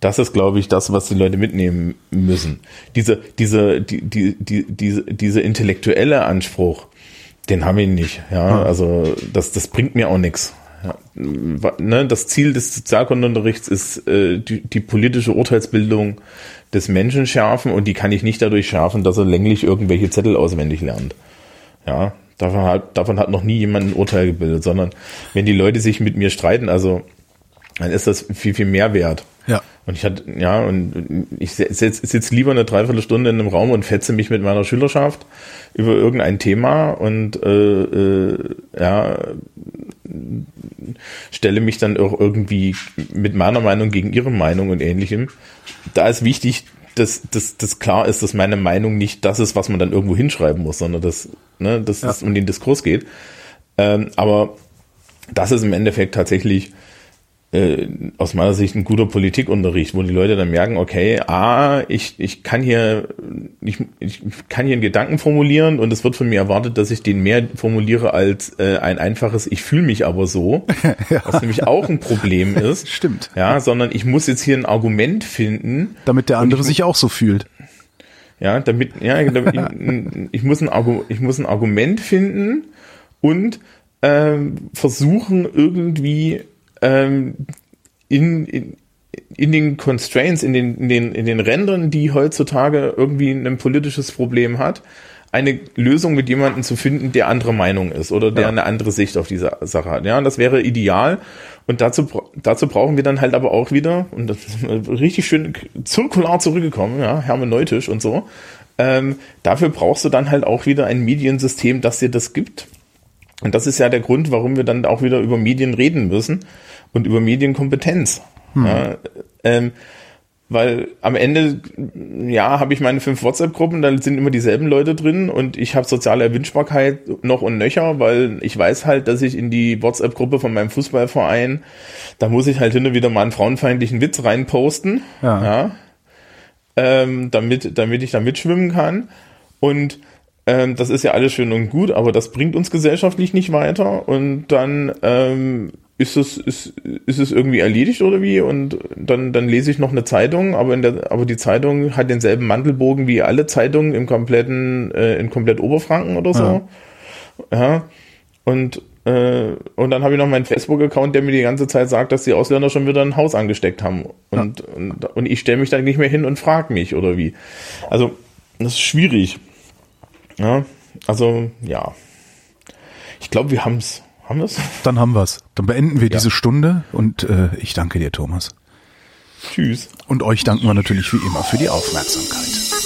das ist, glaube ich, das, was die Leute mitnehmen müssen. Diese, diese, die, die, die, diese, diese intellektuelle Anspruch, den haben wir nicht. Ja, also das, das bringt mir auch nichts. Ja, ne, das Ziel des Sozialkundeunterrichts ist äh, die, die politische Urteilsbildung des Menschen schärfen und die kann ich nicht dadurch schärfen, dass er länglich irgendwelche Zettel auswendig lernt. Ja, davon hat, davon hat noch nie jemand ein Urteil gebildet, sondern wenn die Leute sich mit mir streiten, also dann ist das viel, viel mehr wert. Ja. Und ich hatte, ja, und ich sitze sitz lieber eine Dreiviertelstunde in einem Raum und fetze mich mit meiner Schülerschaft über irgendein Thema und äh, äh, ja, stelle mich dann auch irgendwie mit meiner Meinung gegen ihre Meinung und ähnlichem. Da ist wichtig, dass, dass, dass klar ist, dass meine Meinung nicht das ist, was man dann irgendwo hinschreiben muss, sondern dass, ne, dass es um den Diskurs geht. Ähm, aber das ist im Endeffekt tatsächlich äh, aus meiner Sicht ein guter Politikunterricht, wo die Leute dann merken, okay, ah, ich, ich kann hier, ich, ich kann hier einen Gedanken formulieren und es wird von mir erwartet, dass ich den mehr formuliere als äh, ein einfaches, ich fühle mich aber so, was nämlich auch ein Problem ist. Stimmt. Ja, sondern ich muss jetzt hier ein Argument finden, Damit der andere ich- sich auch so fühlt. ja, damit, ja, damit ich, ich, muss ein Argu ich muss ein Argument finden und ähm, versuchen irgendwie ähm, in, in, in den Constraints, in den, in den, in den Rändern, die heutzutage irgendwie ein politisches Problem hat, eine Lösung mit jemandem zu finden, der andere Meinung ist oder der Ja. eine andere Sicht auf diese Sache hat. Ja, das wäre ideal. Und dazu, dazu brauchen wir dann halt aber auch wieder, und das ist richtig schön zirkular zurückgekommen, ja, hermeneutisch und so. Ähm, dafür brauchst du dann halt auch wieder ein Mediensystem, das dir das gibt. Und das ist ja der Grund, warum wir dann auch wieder über Medien reden müssen und über Medienkompetenz. Ja, ähm, weil am Ende, ja, habe ich meine fünf WhatsApp-Gruppen, da sind immer dieselben Leute drin und ich habe soziale Erwünschbarkeit noch und nöcher, weil ich weiß halt, dass ich in die WhatsApp-Gruppe von meinem Fußballverein, da muss ich halt hin und wieder mal einen frauenfeindlichen Witz reinposten, Ja. ja ähm, damit, damit ich da mitschwimmen kann. Und ähm, das ist ja alles schön und gut, aber das bringt uns gesellschaftlich nicht weiter. Und dann ähm, ist es, ist, ist es irgendwie erledigt oder wie? Und dann, dann lese ich noch eine Zeitung, aber, in der, aber die Zeitung hat denselben Mantelbogen wie alle Zeitungen im kompletten, äh, in komplett Oberfranken oder so. Ja. Und, äh, und dann habe ich noch meinen Facebook-Account, der mir die ganze Zeit sagt, dass die Ausländer schon wieder ein Haus angesteckt haben. Und, und, und ich stelle mich dann nicht mehr hin und frage mich oder wie. Also, das ist schwierig. Ja, also, ja. Ich glaube, wir haben's. Haben wir's? Dann haben wir's. Dann beenden wir diese Stunde und äh, ich danke dir, Thomas. Tschüss. Und euch danken wir natürlich wie immer für die Aufmerksamkeit.